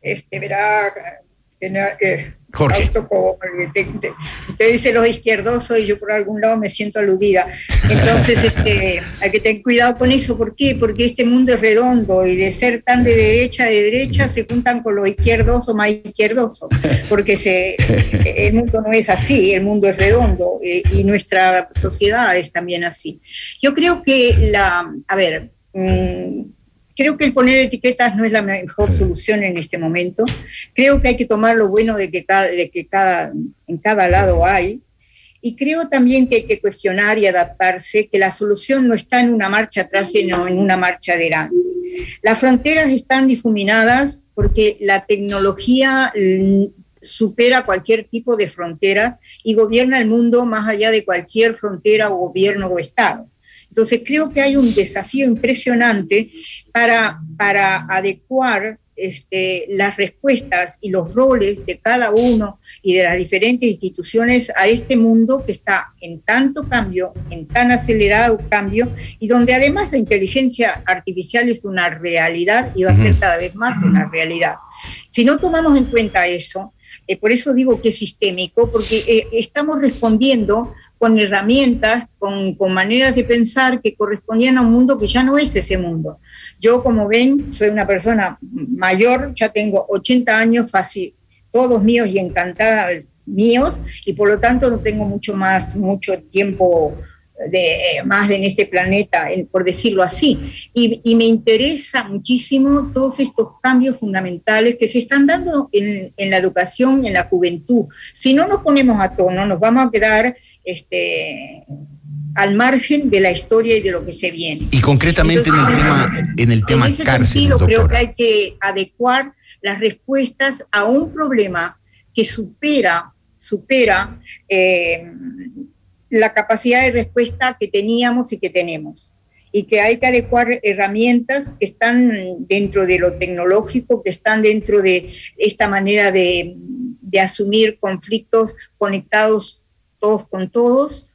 Este, verá, eh, Jorge. usted dice los izquierdosos y yo por algún lado me siento aludida. Entonces, este, hay que tener cuidado con eso. ¿Por qué? Porque este mundo es redondo y de ser tan de derecha de derecha se juntan con los izquierdosos más izquierdosos. Porque se, el mundo no es así, el mundo es redondo eh, y nuestra sociedad es también así. Yo creo que la, a ver, mm, Creo que el poner etiquetas no es la mejor solución en este momento. Creo que hay que tomar lo bueno de que, cada, de que cada, en cada lado hay. Y creo también que hay que cuestionar y adaptarse, que la solución no está en una marcha atrás, sino en una marcha adelante. Las fronteras están difuminadas porque la tecnología mm, supera cualquier tipo de frontera y gobierna el mundo más allá de cualquier frontera o gobierno o Estado. Entonces creo que hay un desafío impresionante para, para adecuar este, las respuestas y los roles de cada uno y de las diferentes instituciones a este mundo que está en tanto cambio, en tan acelerado cambio, y donde además la inteligencia artificial es una realidad y va a ser cada vez más una realidad. Si no tomamos en cuenta eso, eh, por eso digo que es sistémico, porque eh, estamos respondiendo con herramientas, con, con, maneras de pensar que correspondían a un mundo que ya no es ese mundo. Yo, como ven, soy una persona mayor, ya tengo 80 años, fácil, todos míos y encantadas míos, y por lo tanto no tengo mucho más, mucho tiempo de, más en este planeta, por decirlo así. Y, y, me interesa muchísimo todos estos cambios fundamentales que se están dando en, en, la educación, en la juventud. Si no nos ponemos a tono, nos vamos a quedar este, al margen de la historia y de lo que se viene. Y concretamente en el tema, en el tema en ese sentido, creo que hay que adecuar las respuestas a un problema que supera, supera eh, la capacidad de respuesta que teníamos y que tenemos. Y que hay que adecuar herramientas que están dentro de lo tecnológico, que están dentro de esta manera de, de asumir conflictos conectados todos con todos,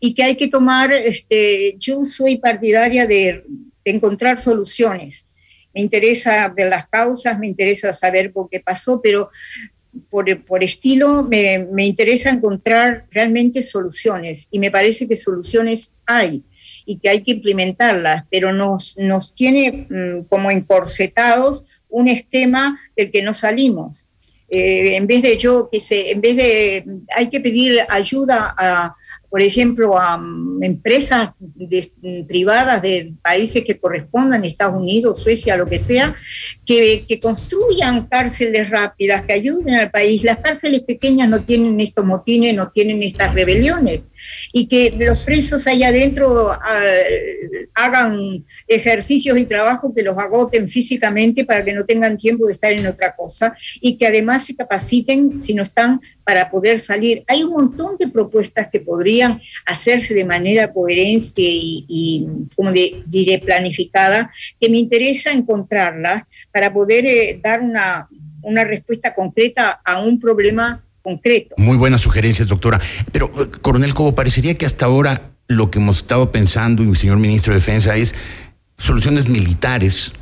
y que hay que tomar, este, yo soy partidaria de, encontrar soluciones. Me interesa ver las causas, me interesa saber por qué pasó, pero por, por estilo me, me, interesa encontrar realmente soluciones y me parece que soluciones hay y que hay que implementarlas, pero nos, nos tiene mm, como encorsetados un esquema del que no salimos. Eh, en vez de yo, que se, en vez de, hay que pedir ayuda a, por ejemplo, a mm, empresas privadas de países que correspondan, Estados Unidos, Suecia, lo que sea, que, que, construyan cárceles rápidas, que ayuden al país. Las cárceles pequeñas no tienen estos motines, no tienen estas rebeliones. Y que los presos allá adentro ah, hagan ejercicios y trabajo que los agoten físicamente para que no tengan tiempo de estar en otra cosa y que además se capaciten si no están para poder salir. Hay un montón de propuestas que podrían hacerse de manera coherente y, como diré, planificada, que me interesa encontrarlas para poder eh, dar una, una respuesta concreta a un problema concreto. Muy buenas sugerencias, doctora. Pero, eh, coronel Cobo, parecería que hasta ahora lo que hemos estado pensando, y señor ministro de Defensa, es soluciones militares.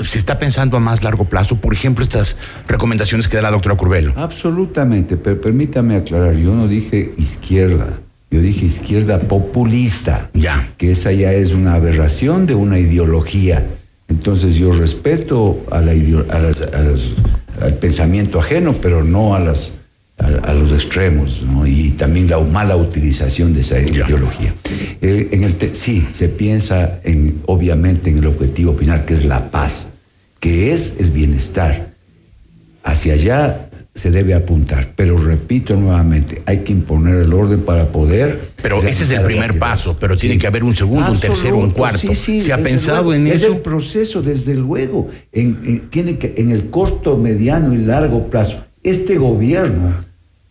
¿Se está pensando a más largo plazo? Por ejemplo, estas recomendaciones que da la doctora Curbelo. Absolutamente, pero permítame aclarar, yo no dije izquierda, yo dije izquierda populista. Ya. Que esa ya es una aberración de una ideología. Entonces yo respeto a la, al pensamiento ajeno, pero no a las a, los extremos, ¿no? y también la mala utilización de esa ideología. Eh, en el sí, se piensa en, obviamente en el objetivo final, que es la paz, que es el bienestar. Hacia allá se debe apuntar, pero repito nuevamente, hay que imponer el orden para poder... Pero ese es el primer paso, pero tiene que haber un segundo, un tercero, un cuarto. Sí, sí, ¿Se ha pensado en eso? Es el proceso, desde luego, tiene que, en el corto, mediano y largo plazo. Este gobierno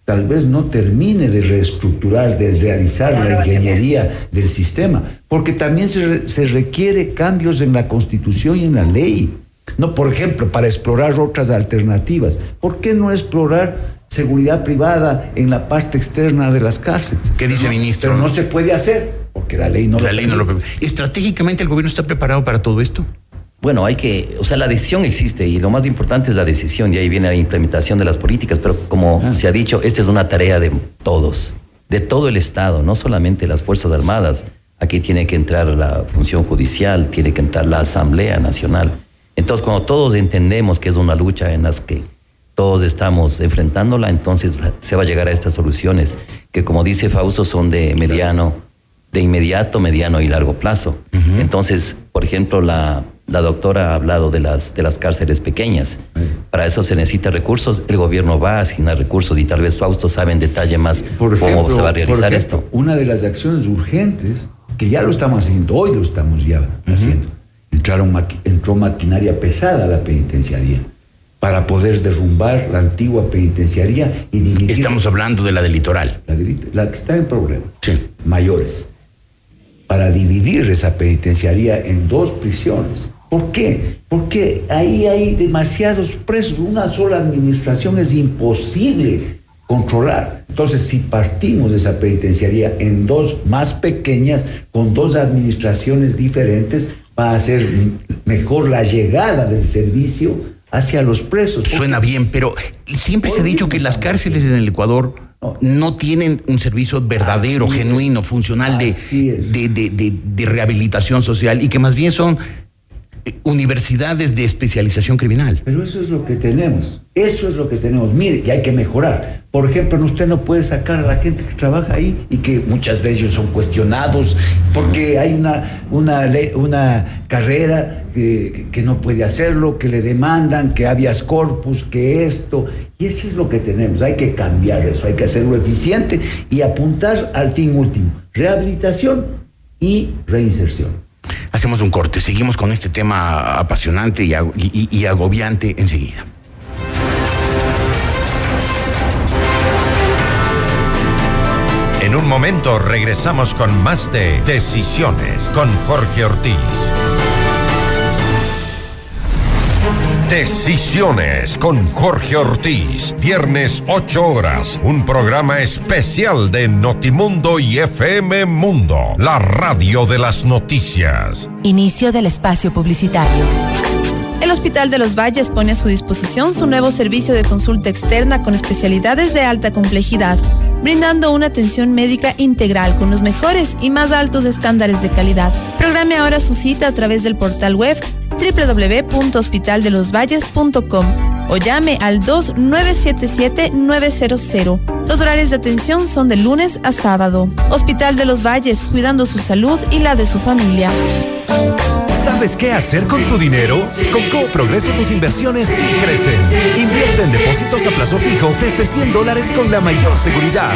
tal vez no termine de reestructurar, de realizar la ingeniería del sistema, porque también se, se, requiere cambios en la constitución y en la ley. No, por ejemplo, para explorar otras alternativas. ¿Por qué no explorar seguridad privada en la parte externa de las cárceles? ¿Qué dice el ministro? Pero no se puede hacer, porque la ley no la ley no lo Estratégicamente el gobierno está preparado para todo esto. Bueno, hay que, o sea, la decisión existe y lo más importante es la decisión y ahí viene la implementación de las políticas, pero como ah. se ha dicho, esta es una tarea de todos, de todo el Estado, no solamente las Fuerzas Armadas. Aquí tiene que entrar la función judicial, tiene que entrar la Asamblea Nacional. Entonces, cuando todos entendemos que es una lucha en las que todos estamos enfrentándola, entonces se va a llegar a estas soluciones que, como dice Fausto, son de mediano, de inmediato, mediano y largo plazo. Entonces, por ejemplo, la la doctora ha hablado de las, de las cárceles pequeñas. Para eso se necesita recursos. El gobierno va a asignar recursos y tal vez Fausto sabe en detalle más cómo se va a realizar esto. Una de las acciones urgentes, que ya lo estamos haciendo, hoy lo estamos ya haciendo, entraron entró maquinaria pesada a la penitenciaría para poder derrumbar la antigua penitenciaría y dividir. Estamos hablando de la del litoral. La, la que está en problemas mayores. Para dividir esa penitenciaría en dos prisiones ¿Por qué? Porque ahí hay demasiados presos. Una sola administración es imposible controlar. Entonces, si partimos de esa penitenciaría en dos más pequeñas, con dos administraciones diferentes, va a ser mejor la llegada del servicio hacia los presos. Suena bien, pero siempre se ha dicho que las cárceles en el Ecuador no. tienen un servicio verdadero, genuino, funcional de, de, rehabilitación social y que más bien son universidades de especialización criminal. Pero eso es lo que tenemos. Eso es lo que tenemos. Mire, y hay que mejorar. Por ejemplo, usted no puede sacar a la gente que trabaja ahí y que muchas de ellos son cuestionados porque hay una, una, una carrera que, que no puede hacerlo, que le demandan, que habeas corpus, que esto. Y eso es lo que tenemos. Hay que cambiar eso, hay que hacerlo eficiente y apuntar al fin último. Rehabilitación y reinserción. Hacemos un corte, seguimos con este tema apasionante y, agobiante enseguida. En un momento regresamos con más de Decisiones con Jorge Ortiz. Decisiones con Jorge Ortiz, viernes 8 horas, un programa especial de Notimundo y FM Mundo, la radio de las noticias. Inicio del espacio publicitario. El Hospital de los Valles pone a su disposición su nuevo servicio de consulta externa con especialidades de alta complejidad, brindando una atención médica integral con los mejores y más altos estándares de calidad. Programe ahora su cita a través del portal web www.hospitaldelosvalles.com o llame al 2977-900. Los horarios de atención son de lunes a sábado. Hospital de los Valles, cuidando su salud y la de su familia. Sabes qué hacer con tu dinero? Con Coop Progreso tus inversiones sí crecen. Invierte en depósitos a plazo fijo desde 100 dólares con la mayor seguridad.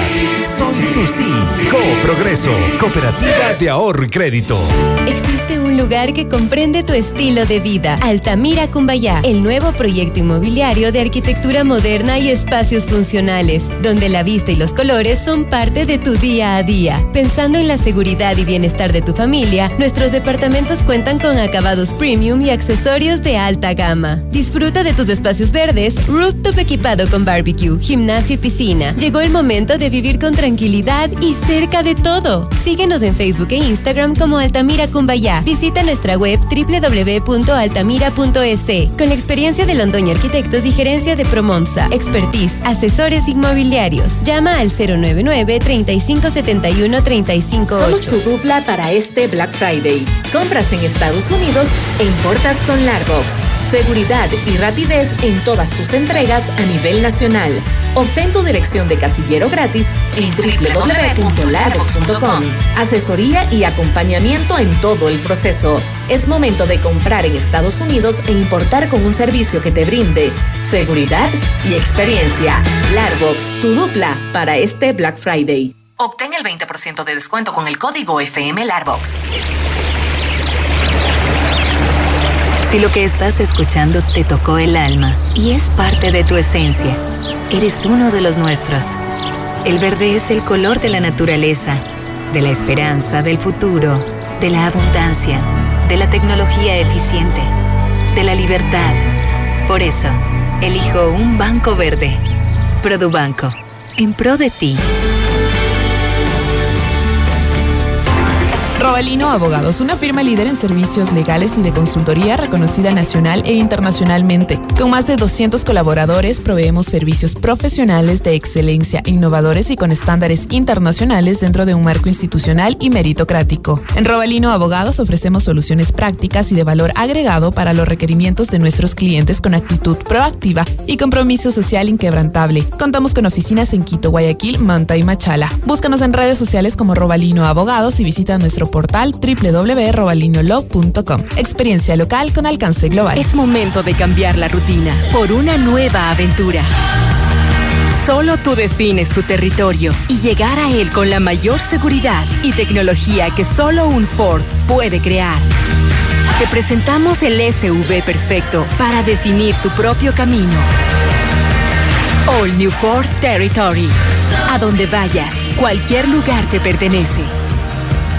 Soy tu sí. Coop Progreso, cooperativa de ahorro y crédito. Existe un lugar que comprende tu estilo de vida. Altamira Cumbayá, el nuevo proyecto inmobiliario de arquitectura moderna y espacios funcionales, donde la vista y los colores son parte de tu día a día. Pensando en la seguridad y bienestar de tu familia, nuestros departamentos cuentan con acabados premium y accesorios de alta gama. Disfruta de tus espacios verdes, rooftop equipado con barbecue, gimnasio y piscina. Llegó el momento de vivir con tranquilidad y cerca de todo. Síguenos en Facebook e Instagram como Altamira Cumbayá. Visita nuestra web www.altamira.es con experiencia de Londoña Arquitectos y gerencia de Promonza, expertise, asesores inmobiliarios. Llama al 099 3571 358. Somos tu dupla para este Black Friday. Compras en Estados Unidos e importas con Largox. Seguridad y rapidez en todas tus entregas a nivel nacional. Obtén tu dirección de casillero gratis en www.largox.com. Asesoría y acompañamiento en todo el proceso. Es momento de comprar en Estados Unidos e importar con un servicio que te brinde seguridad y experiencia. Largox, tu dupla para este Black Friday. Obtén el 20% de descuento con el código FM Larbox. Si lo que estás escuchando te tocó el alma y es parte de tu esencia, eres uno de los nuestros. El verde es el color de la naturaleza, de la esperanza, del futuro, de la abundancia, de la tecnología eficiente, de la libertad. Por eso, elijo un banco verde. Produbanco, en pro de ti. Robalino Abogados, una firma líder en servicios legales y de consultoría reconocida nacional e internacionalmente. Con más de 200 colaboradores proveemos servicios profesionales de excelencia, innovadores y con estándares internacionales dentro de un marco institucional y meritocrático. En Robalino Abogados ofrecemos soluciones prácticas y de valor agregado para los requerimientos de nuestros clientes con actitud proactiva y compromiso social inquebrantable. Contamos con oficinas en Quito, Guayaquil, Manta y Machala. Búscanos en redes sociales como Robalino Abogados y visita nuestro portal www.robalinolog.com. Experiencia local con alcance global. Es momento de cambiar la rutina por una nueva aventura. Solo tú defines tu territorio y llegar a él con la mayor seguridad y tecnología que solo un Ford puede crear. Te presentamos el SUV perfecto para definir tu propio camino. All New Ford Territory. A donde vayas, cualquier lugar te pertenece.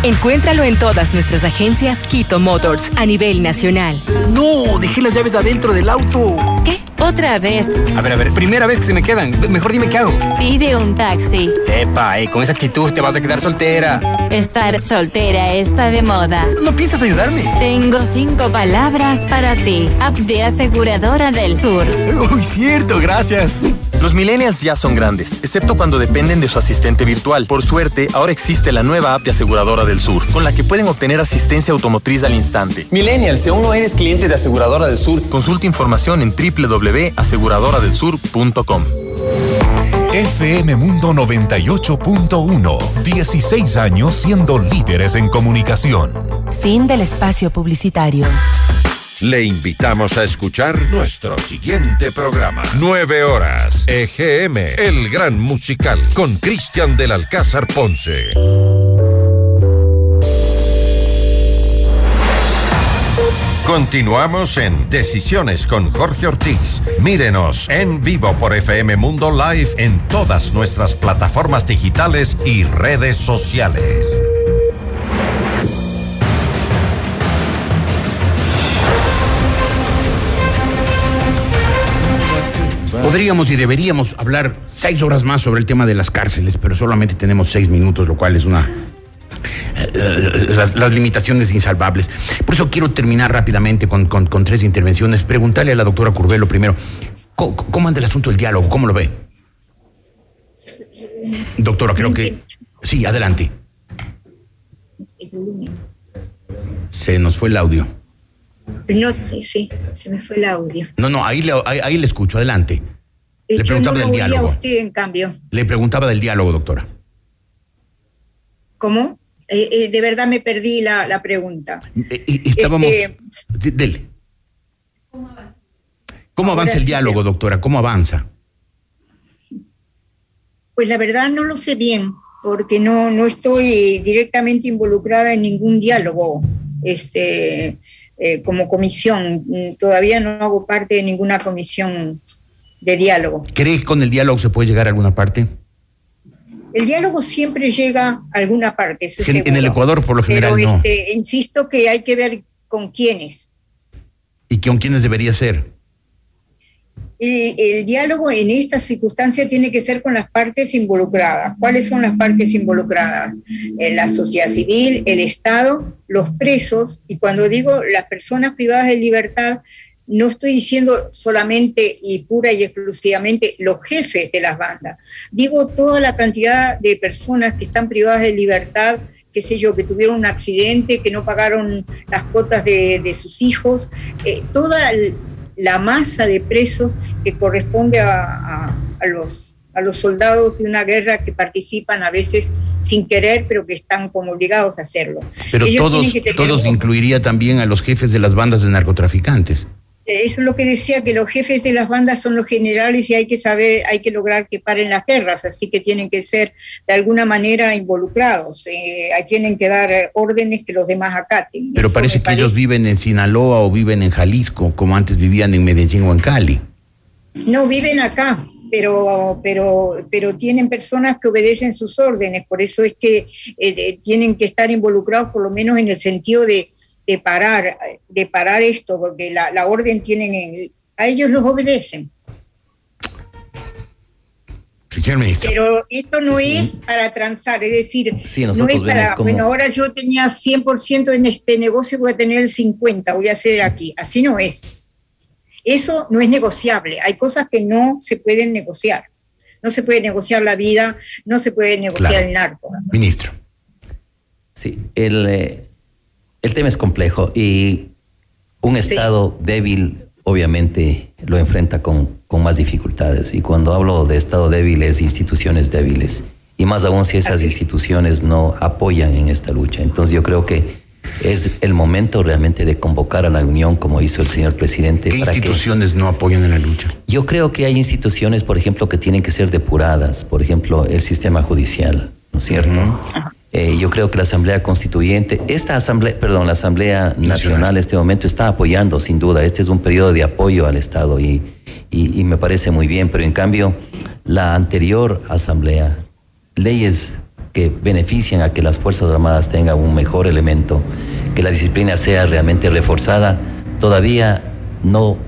Encuéntralo en todas nuestras agencias Quito Motors a nivel nacional. No, dejé las llaves adentro del auto. ¿Qué? ¿Otra vez? A ver, a ver, primera vez que se me quedan. Mejor dime qué hago. Pide un taxi. Epa, eh, con esa actitud te vas a quedar soltera. Estar soltera está de moda. ¿No piensas ayudarme? Tengo cinco palabras para ti. App de aseguradora del sur. Uy, cierto, gracias. Los millennials ya son grandes, excepto cuando dependen de su asistente virtual. Por suerte, ahora existe la nueva app de Aseguradora del Sur, con la que pueden obtener asistencia automotriz al instante. Millennial, si aún no eres cliente de Aseguradora del Sur, consulta información en www.aseguradoradelSur.com. FM Mundo 98.1. 16 años siendo líderes en comunicación. Fin del espacio publicitario. Le invitamos a escuchar nuestro siguiente programa. 9 horas. EGM, el gran musical, con Cristian del Alcázar Ponce. Continuamos en Decisiones con Jorge Ortiz. Mírenos en vivo por FM Mundo Live en todas nuestras plataformas digitales y redes sociales. Podríamos y deberíamos hablar seis horas más sobre el tema de las cárceles, pero solamente tenemos seis minutos, lo cual es una eh, las, las limitaciones insalvables. Por eso quiero terminar rápidamente con, con- con tres intervenciones. Preguntarle a la doctora Curvelo primero, ¿cómo, cómo anda el asunto del diálogo? ¿Cómo lo ve? Doctora, creo que... Sí, adelante. Se nos fue el audio. No, sí, se me fue el audio. No, no, ahí le, ahí, ahí le escucho, adelante. Le Yo preguntaba del diálogo. usted, en cambio. Le preguntaba del diálogo, doctora. ¿Cómo? Eh, eh, de verdad me perdí la, la pregunta. Eh, estábamos. Este, Dele. ¿Cómo avanza Ahora el sí, diálogo, doctora? ¿Cómo avanza? Pues la verdad no lo sé bien, porque no, no estoy directamente involucrada en ningún diálogo este, eh, como comisión. Mm, Todavía no hago parte de ninguna comisión de diálogo. ¿Cree que con el diálogo se puede llegar a alguna parte? El diálogo siempre llega a alguna parte, eso es En, en el. Ecuador, por lo general, Pero no. este, insisto que hay que ver con quiénes. ¿Y con quiénes debería ser? Y el diálogo en esta circunstancia tiene que ser con las partes involucradas. ¿Cuáles son las partes involucradas? Eh, La sociedad civil, el Estado, los presos. Y cuando digo las personas privadas de libertad, no estoy diciendo solamente y pura y exclusivamente los jefes de las bandas. Digo toda la cantidad de personas que están privadas de libertad qué sé yo, que tuvieron un accidente, que no pagaron las cuotas de, de sus hijos, eh, toda la masa de presos que corresponde a, a- a los, a los soldados de una guerra que participan a veces sin querer, pero que están como obligados a hacerlo. Pero Ellos todos, todos incluiría también a los jefes de las bandas de narcotraficantes. Eso es lo que decía, que los jefes de las bandas son los generales y hay que saber, hay que lograr que paren las guerras, así que tienen que ser de alguna manera involucrados, eh, tienen que dar eh, órdenes que los demás acaten. Pero parece que ellos viven en Sinaloa o viven en Jalisco, como antes vivían en Medellín o en Cali. No viven acá, pero, pero, pero tienen personas que obedecen sus órdenes, por eso es que eh, eh, tienen que estar involucrados por lo menos en el sentido de, de parar, de parar esto, porque la, la orden tienen en, a ellos los obedecen. Señor ministro. Pero esto no es para transar, es decir, Sí, no nosotros es para, como- bueno, ahora yo tenía 100% en este negocio, voy a tener el 50%, voy a hacer aquí. Así no es. Eso no es negociable. Hay cosas que no se pueden negociar. No se puede negociar la vida, no se puede negociar Claro. el narco. Ministro. Sí, el, eh, el tema es complejo y un Estado débil obviamente lo enfrenta con, con más dificultades. Y cuando hablo de Estado débil es instituciones débiles. Y más aún si esas instituciones no apoyan en esta lucha. Entonces yo creo que es el momento realmente de convocar a la unión como hizo el señor presidente. ¿Qué para que- instituciones no apoyan en la lucha? yo creo que hay instituciones, por ejemplo, que tienen que ser depuradas, por ejemplo, el sistema judicial, ¿no es cierto? Eh, yo creo que la Asamblea Constituyente, esta Asamblea, perdón, la Asamblea Nacional en este momento está apoyando, sin duda. Este es un periodo de apoyo al Estado y, y- y me parece muy bien, pero en cambio, la anterior Asamblea, leyes que benefician a que las Fuerzas Armadas tengan un mejor elemento, que la disciplina sea realmente reforzada, todavía no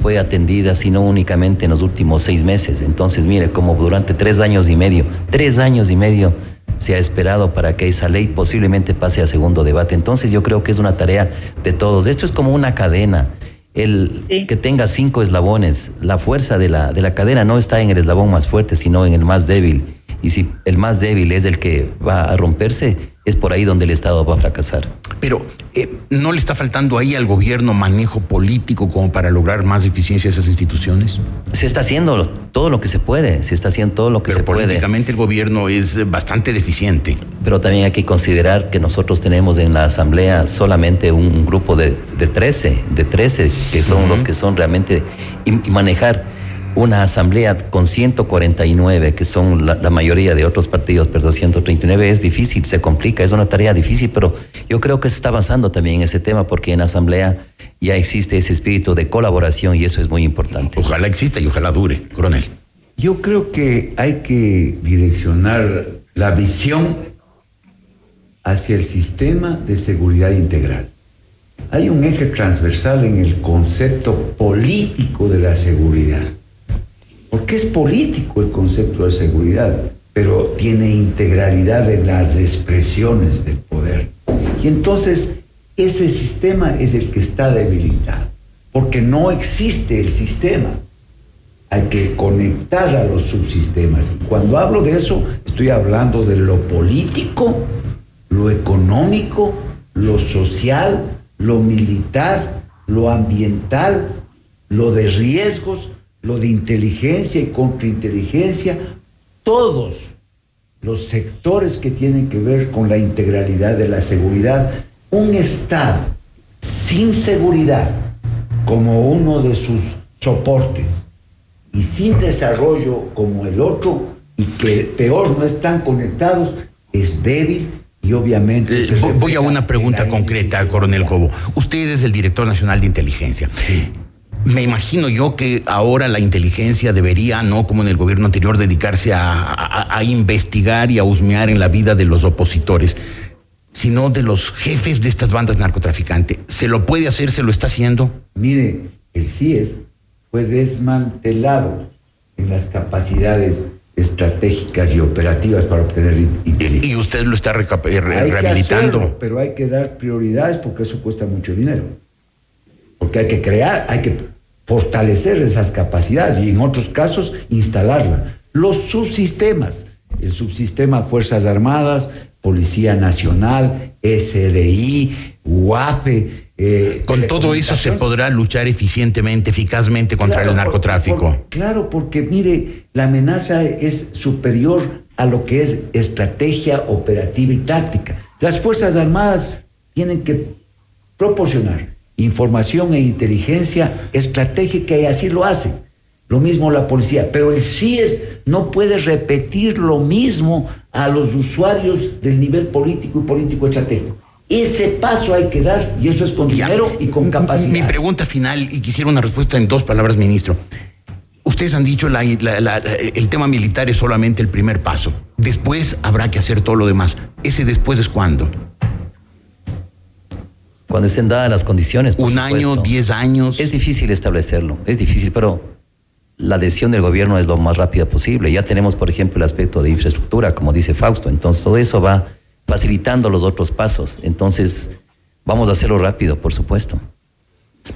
fue atendida sino únicamente en los últimos seis meses. Entonces, mire, como durante tres años y medio, tres años y medio se ha esperado para que esa ley posiblemente pase a segundo debate. Entonces, yo creo que es una tarea de todos. Esto es como una cadena. El que tenga cinco eslabones, la fuerza de la, de la cadena no está en el eslabón más fuerte, sino en el más débil. Y si el más débil es el que va a romperse, es por ahí donde el Estado va a fracasar. Pero eh, ¿no le está faltando ahí al gobierno manejo político como para lograr más eficiencia a esas instituciones? Se está haciendo todo lo que se puede, se está haciendo todo lo que Pero se puede. políticamente el gobierno es bastante deficiente. Pero también hay que considerar que nosotros tenemos en la Asamblea solamente un, grupo de, de 13, de 13, que son los que son realmente, y, y manejar una Asamblea con 149, que son la, la mayoría de otros partidos, pero 139 es difícil, se complica, es una tarea difícil, pero yo creo que se está avanzando también en ese tema porque en la Asamblea ya existe ese espíritu de colaboración y eso es muy importante. Ojalá exista y ojalá dure, coronel. Yo creo que hay que direccionar la visión hacia el sistema de seguridad integral. Hay un eje transversal en el concepto político de la seguridad. Porque es político el concepto de seguridad, pero tiene integralidad en las expresiones del poder. Y entonces ese sistema es el que está debilitado, porque no existe el sistema hay que conectar a los subsistemas. Y cuando hablo de eso, estoy hablando de lo político, lo económico, lo social, lo militar, lo ambiental, lo de riesgos, lo de inteligencia y contrainteligencia, todos los sectores que tienen que ver con la integralidad de la seguridad. Un Estado sin seguridad como uno de sus soportes y sin desarrollo como el otro y que peor no están conectados, es débil y obviamente... Eh, voy a una pregunta concreta, coronel Cobo. Usted es el director nacional de inteligencia. Me imagino yo que ahora la inteligencia debería, no como en el gobierno anterior, dedicarse a, a investigar y a husmear en la vida de los opositores, sino de los jefes de estas bandas narcotraficantes. ¿Se lo puede hacer? ¿Se lo está haciendo? Mire, el CIES fue desmantelado en las capacidades estratégicas y operativas para obtener inteligencia. Y usted lo está eh, rehabilitando. pero hay que dar prioridades porque eso cuesta mucho dinero. Porque hay que crear, hay que fortalecer esas capacidades y en otros casos instalarla. Los subsistemas, el subsistema Fuerzas Armadas, Policía Nacional, SDI, UAPE, eh, Con todo eso se podrá luchar eficientemente, eficazmente contra el narcotráfico. claro, porque mire, la amenaza es superior a lo que es estrategia operativa y táctica. Las Fuerzas Armadas tienen que proporcionar información e inteligencia estratégica y así lo hacen. Lo mismo la policía, pero el CIES no puede repetir lo mismo a los usuarios del nivel político y político estratégico. Ese paso hay que dar y eso es con dinero y con capacidad. Mi pregunta final, y quisiera una respuesta en dos palabras, ministro. Ustedes han dicho la, el tema militar es solamente el primer paso. Después habrá que hacer todo lo demás. ¿Ese después es cuándo? Cuando estén dadas las condiciones. Un año, diez años. Es difícil establecerlo, es difícil, pero la adhesión del gobierno es lo más rápida posible. Ya tenemos, por ejemplo, el aspecto de infraestructura, como dice Fausto. Entonces, todo eso va facilitando los otros pasos. Entonces, vamos a hacerlo rápido, por supuesto.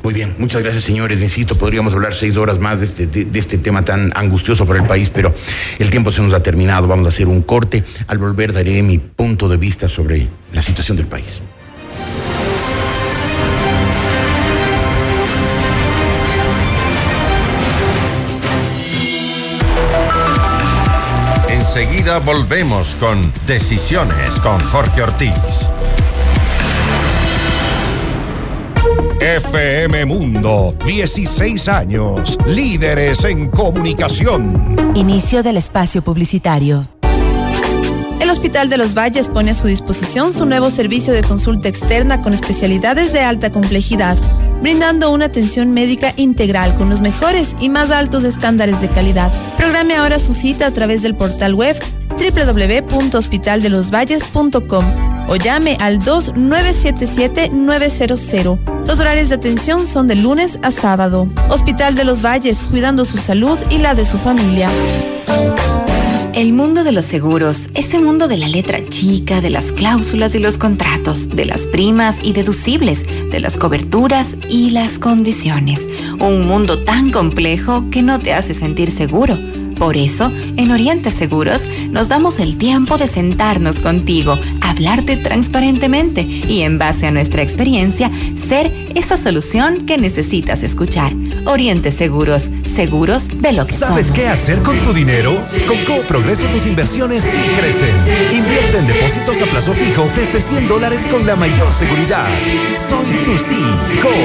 Muy bien, muchas gracias señores. Insisto, podríamos hablar seis horas más de este, de, este tema tan angustioso para el país, pero el tiempo se nos ha terminado. Vamos a hacer un corte. Al volver daré mi punto de vista sobre la situación del país. Enseguida volvemos con Decisiones con Jorge Ortiz. FM Mundo, 16 años, líderes en comunicación. Inicio del espacio publicitario. El Hospital de los Valles pone a su disposición su nuevo servicio de consulta externa con especialidades de alta complejidad, brindando una atención médica integral con los mejores y más altos estándares de calidad. Programe ahora su cita a través del portal web www.hospitaldelosvalles.com o llame al 2977-900. Los horarios de atención son de lunes a sábado. Hospital de los Valles, cuidando su salud y la de su familia. El mundo de los seguros, ese mundo de la letra chica, de las cláusulas y los contratos, de las primas y deducibles, de las coberturas y las condiciones. Un mundo tan complejo que no te hace sentir seguro. Por eso, en Oriente Seguros nos damos el tiempo de sentarnos contigo, hablarte transparentemente y en base a nuestra experiencia, ser esa solución que necesitas escuchar. Oriente Seguros, seguros de lo que ¿Sabes qué hacer con tu dinero? Con Progreso tus inversiones sí crecen. Invierte en depósitos a plazo fijo desde 100 dólares con la mayor seguridad. Soy tu sí.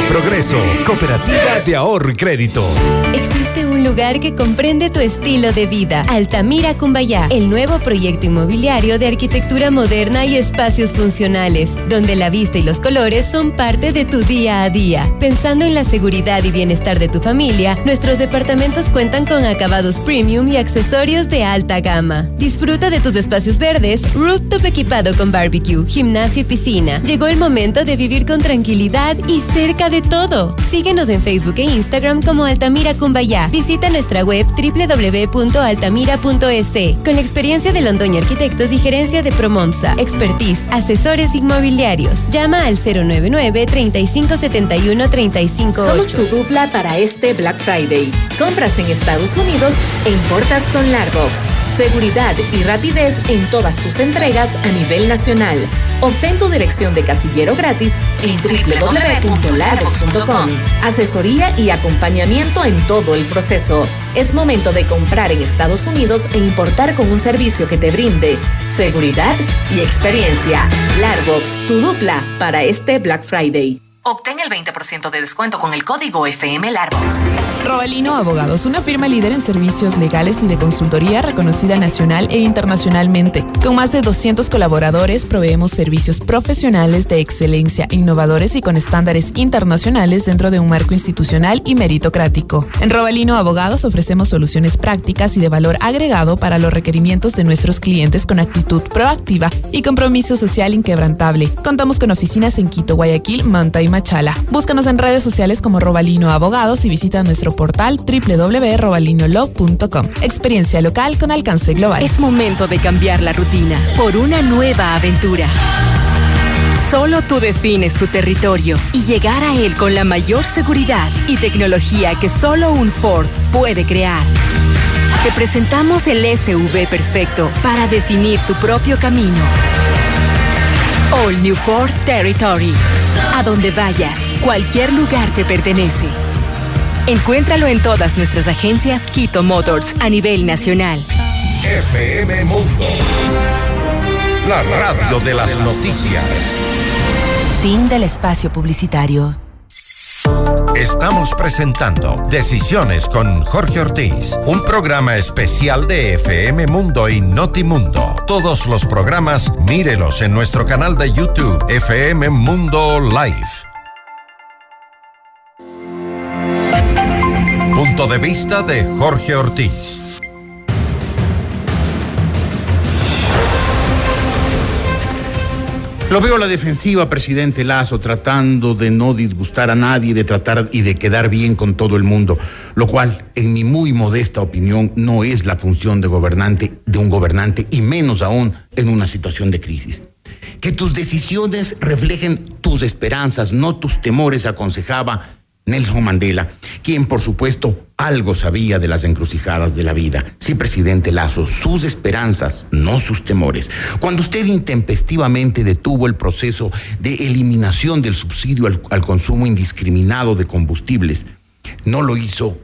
Progreso, cooperativa de ahorro y crédito. Existe un lugar que comprende tu estilo de vida. Altamira Cumbayá, el nuevo proyecto inmobiliario de arquitectura moderna y espacios funcionales, donde la vista y los colores son parte de tu día a día. Pensando en la seguridad y bienestar de tu familia, nuestros departamentos cuentan con acabados premium y accesorios de alta gama. Disfruta de tus espacios verdes, rooftop equipado con barbecue, gimnasio y piscina. Llegó el momento de vivir con tranquilidad y cerca de todo. Síguenos en Facebook e Instagram como Altamira Cumbayá. Visita nuestra web www.altamira.es con experiencia de Londoña Arquitectos y gerencia de Promonza, asesores inmobiliarios. Llama al 099 3571 358. Somos tu dupla para este Black Friday. Compras en Estados Unidos e importas con Largox seguridad y rapidez en todas tus entregas a nivel nacional. Obtén tu dirección de casillero gratis en www.largox.com. Asesoría y acompañamiento en todo el proceso. Es momento de comprar en Estados Unidos e importar con un servicio que te brinde seguridad y experiencia. Largox, tu dupla para este Black Friday. Obtén el 20% de descuento con el código FM Largos. Robalino Abogados, una firma líder en servicios legales y de consultoría reconocida nacional e internacionalmente. Con más de 200 colaboradores proveemos servicios profesionales de excelencia, innovadores y con estándares internacionales dentro de un marco institucional y meritocrático. En Robalino Abogados ofrecemos soluciones prácticas y de valor agregado para los requerimientos de nuestros clientes con actitud proactiva y compromiso social inquebrantable. Contamos con oficinas en Quito, Guayaquil, Manta y Machala. Búscanos en redes sociales como Robalino Abogados y visita nuestro portal www.robalinolog.com. Experiencia local con alcance global. Es momento de cambiar la rutina por una nueva aventura. Solo tú defines tu territorio y llegar a él con la mayor seguridad y tecnología que solo un Ford puede crear. Te presentamos el SUV perfecto para definir tu propio camino. All New Ford Territory. A donde vayas, cualquier lugar te pertenece. Encuéntralo en todas nuestras agencias Quito Motors a nivel nacional. FM Mundo. La radio de las noticias. Fin del espacio publicitario. Estamos presentando Decisiones con Jorge Ortiz, un programa especial de FM Mundo y Notimundo. Todos los programas, mírelos en nuestro canal de YouTube, FM Mundo Live. De vista de Jorge Ortiz. Lo veo a la defensiva, presidente Lazo, tratando de no disgustar a nadie, de tratar y de quedar bien con todo el mundo, lo cual, en mi muy modesta opinión, no es la función de gobernante, de un gobernante, y menos aún en una situación de crisis. Que tus decisiones reflejen tus esperanzas, no tus temores, aconsejaba Nelson Mandela, quien por supuesto algo sabía de las encrucijadas de la vida. Sí, presidente Lazo, sus esperanzas, no sus temores. Cuando usted intempestivamente detuvo el proceso de eliminación del subsidio al, al consumo indiscriminado de combustibles, no lo hizo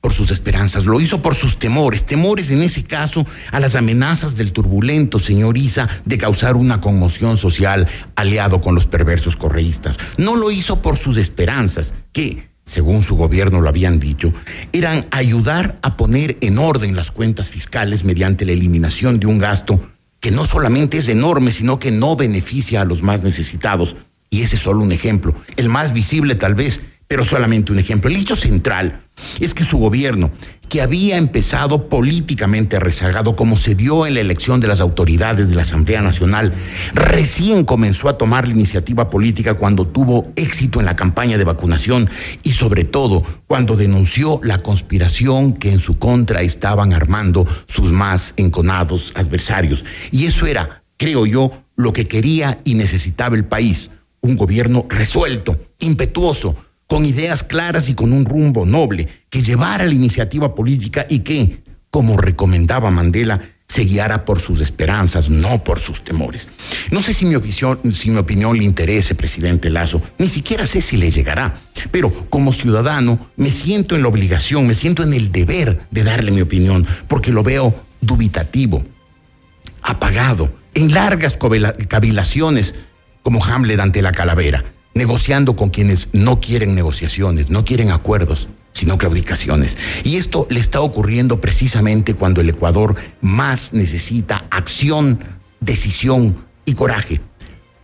por sus esperanzas, lo hizo por sus temores, temores en ese caso a las amenazas del turbulento señor Isa de causar una conmoción social aliado con los perversos correístas. No lo hizo por sus esperanzas, que, según su gobierno lo habían dicho, eran ayudar a poner en orden las cuentas fiscales mediante la eliminación de un gasto que no solamente es enorme, sino que no beneficia a los más necesitados. Y ese es solo un ejemplo, el más visible tal vez, pero solamente un ejemplo. El hecho central es que su gobierno, que había empezado políticamente rezagado, como se vio en la elección de las autoridades de la Asamblea Nacional, recién comenzó a tomar la iniciativa política cuando tuvo éxito en la campaña de vacunación y sobre todo cuando denunció la conspiración que en su contra estaban armando sus más enconados adversarios. Y eso era, creo yo, lo que quería y necesitaba el país, un gobierno resuelto, impetuoso, con ideas claras y con un rumbo noble, que llevara la iniciativa política y que, como recomendaba Mandela, se guiara por sus esperanzas, no por sus temores. No sé si mi, opinión, si mi opinión le interese, presidente Lazo, ni siquiera sé si le llegará, pero como ciudadano me siento en la obligación, me siento en el deber de darle mi opinión, porque lo veo dubitativo, apagado, en largas cavilaciones, como Hamlet ante la calavera negociando con quienes no quieren negociaciones, no quieren acuerdos, sino claudicaciones. Y esto le está ocurriendo precisamente cuando el Ecuador más necesita acción, decisión y coraje.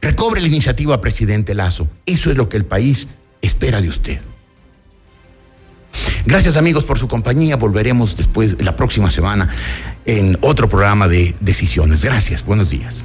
Recobre la iniciativa, presidente Lazo. Eso es lo que el país espera de usted. Gracias amigos por su compañía. Volveremos después, la próxima semana, en otro programa de decisiones. Gracias. Buenos días.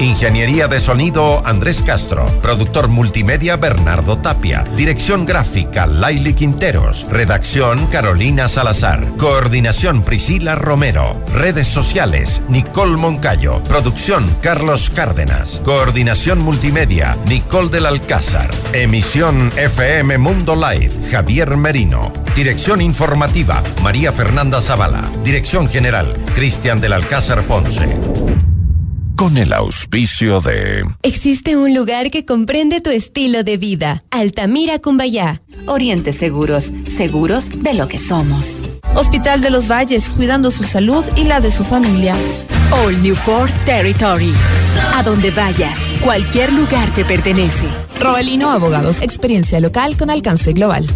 Ingeniería de sonido Andrés Castro. Productor multimedia Bernardo Tapia. Dirección gráfica Laili Quinteros. Redacción Carolina Salazar. Coordinación Priscila Romero. Redes sociales Nicole Moncayo. Producción Carlos Cárdenas. Coordinación multimedia Nicole del Alcázar. Emisión FM Mundo Live Javier Merino. Dirección informativa María Fernanda Zavala. Dirección general Cristian del Alcázar Ponce con el auspicio de... Existe un lugar que comprende tu estilo de vida. Altamira Cumbayá. Oriente Seguros, seguros de lo que somos. Hospital de los Valles, cuidando su salud y la de su familia. All New Ford Territory. A donde vayas, cualquier lugar te pertenece. Robalino Abogados, experiencia local con alcance global.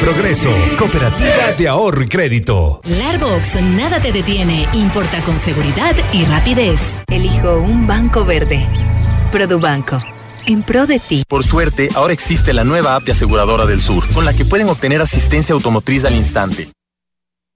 Progreso, cooperativa de ahorro y crédito. Larbox, nada te detiene. Importa con seguridad y rapidez. Elijo un banco verde. Produbanco. En pro de ti. Por suerte, ahora existe la nueva app de Aseguradora del Sur, con la que pueden obtener asistencia automotriz al instante.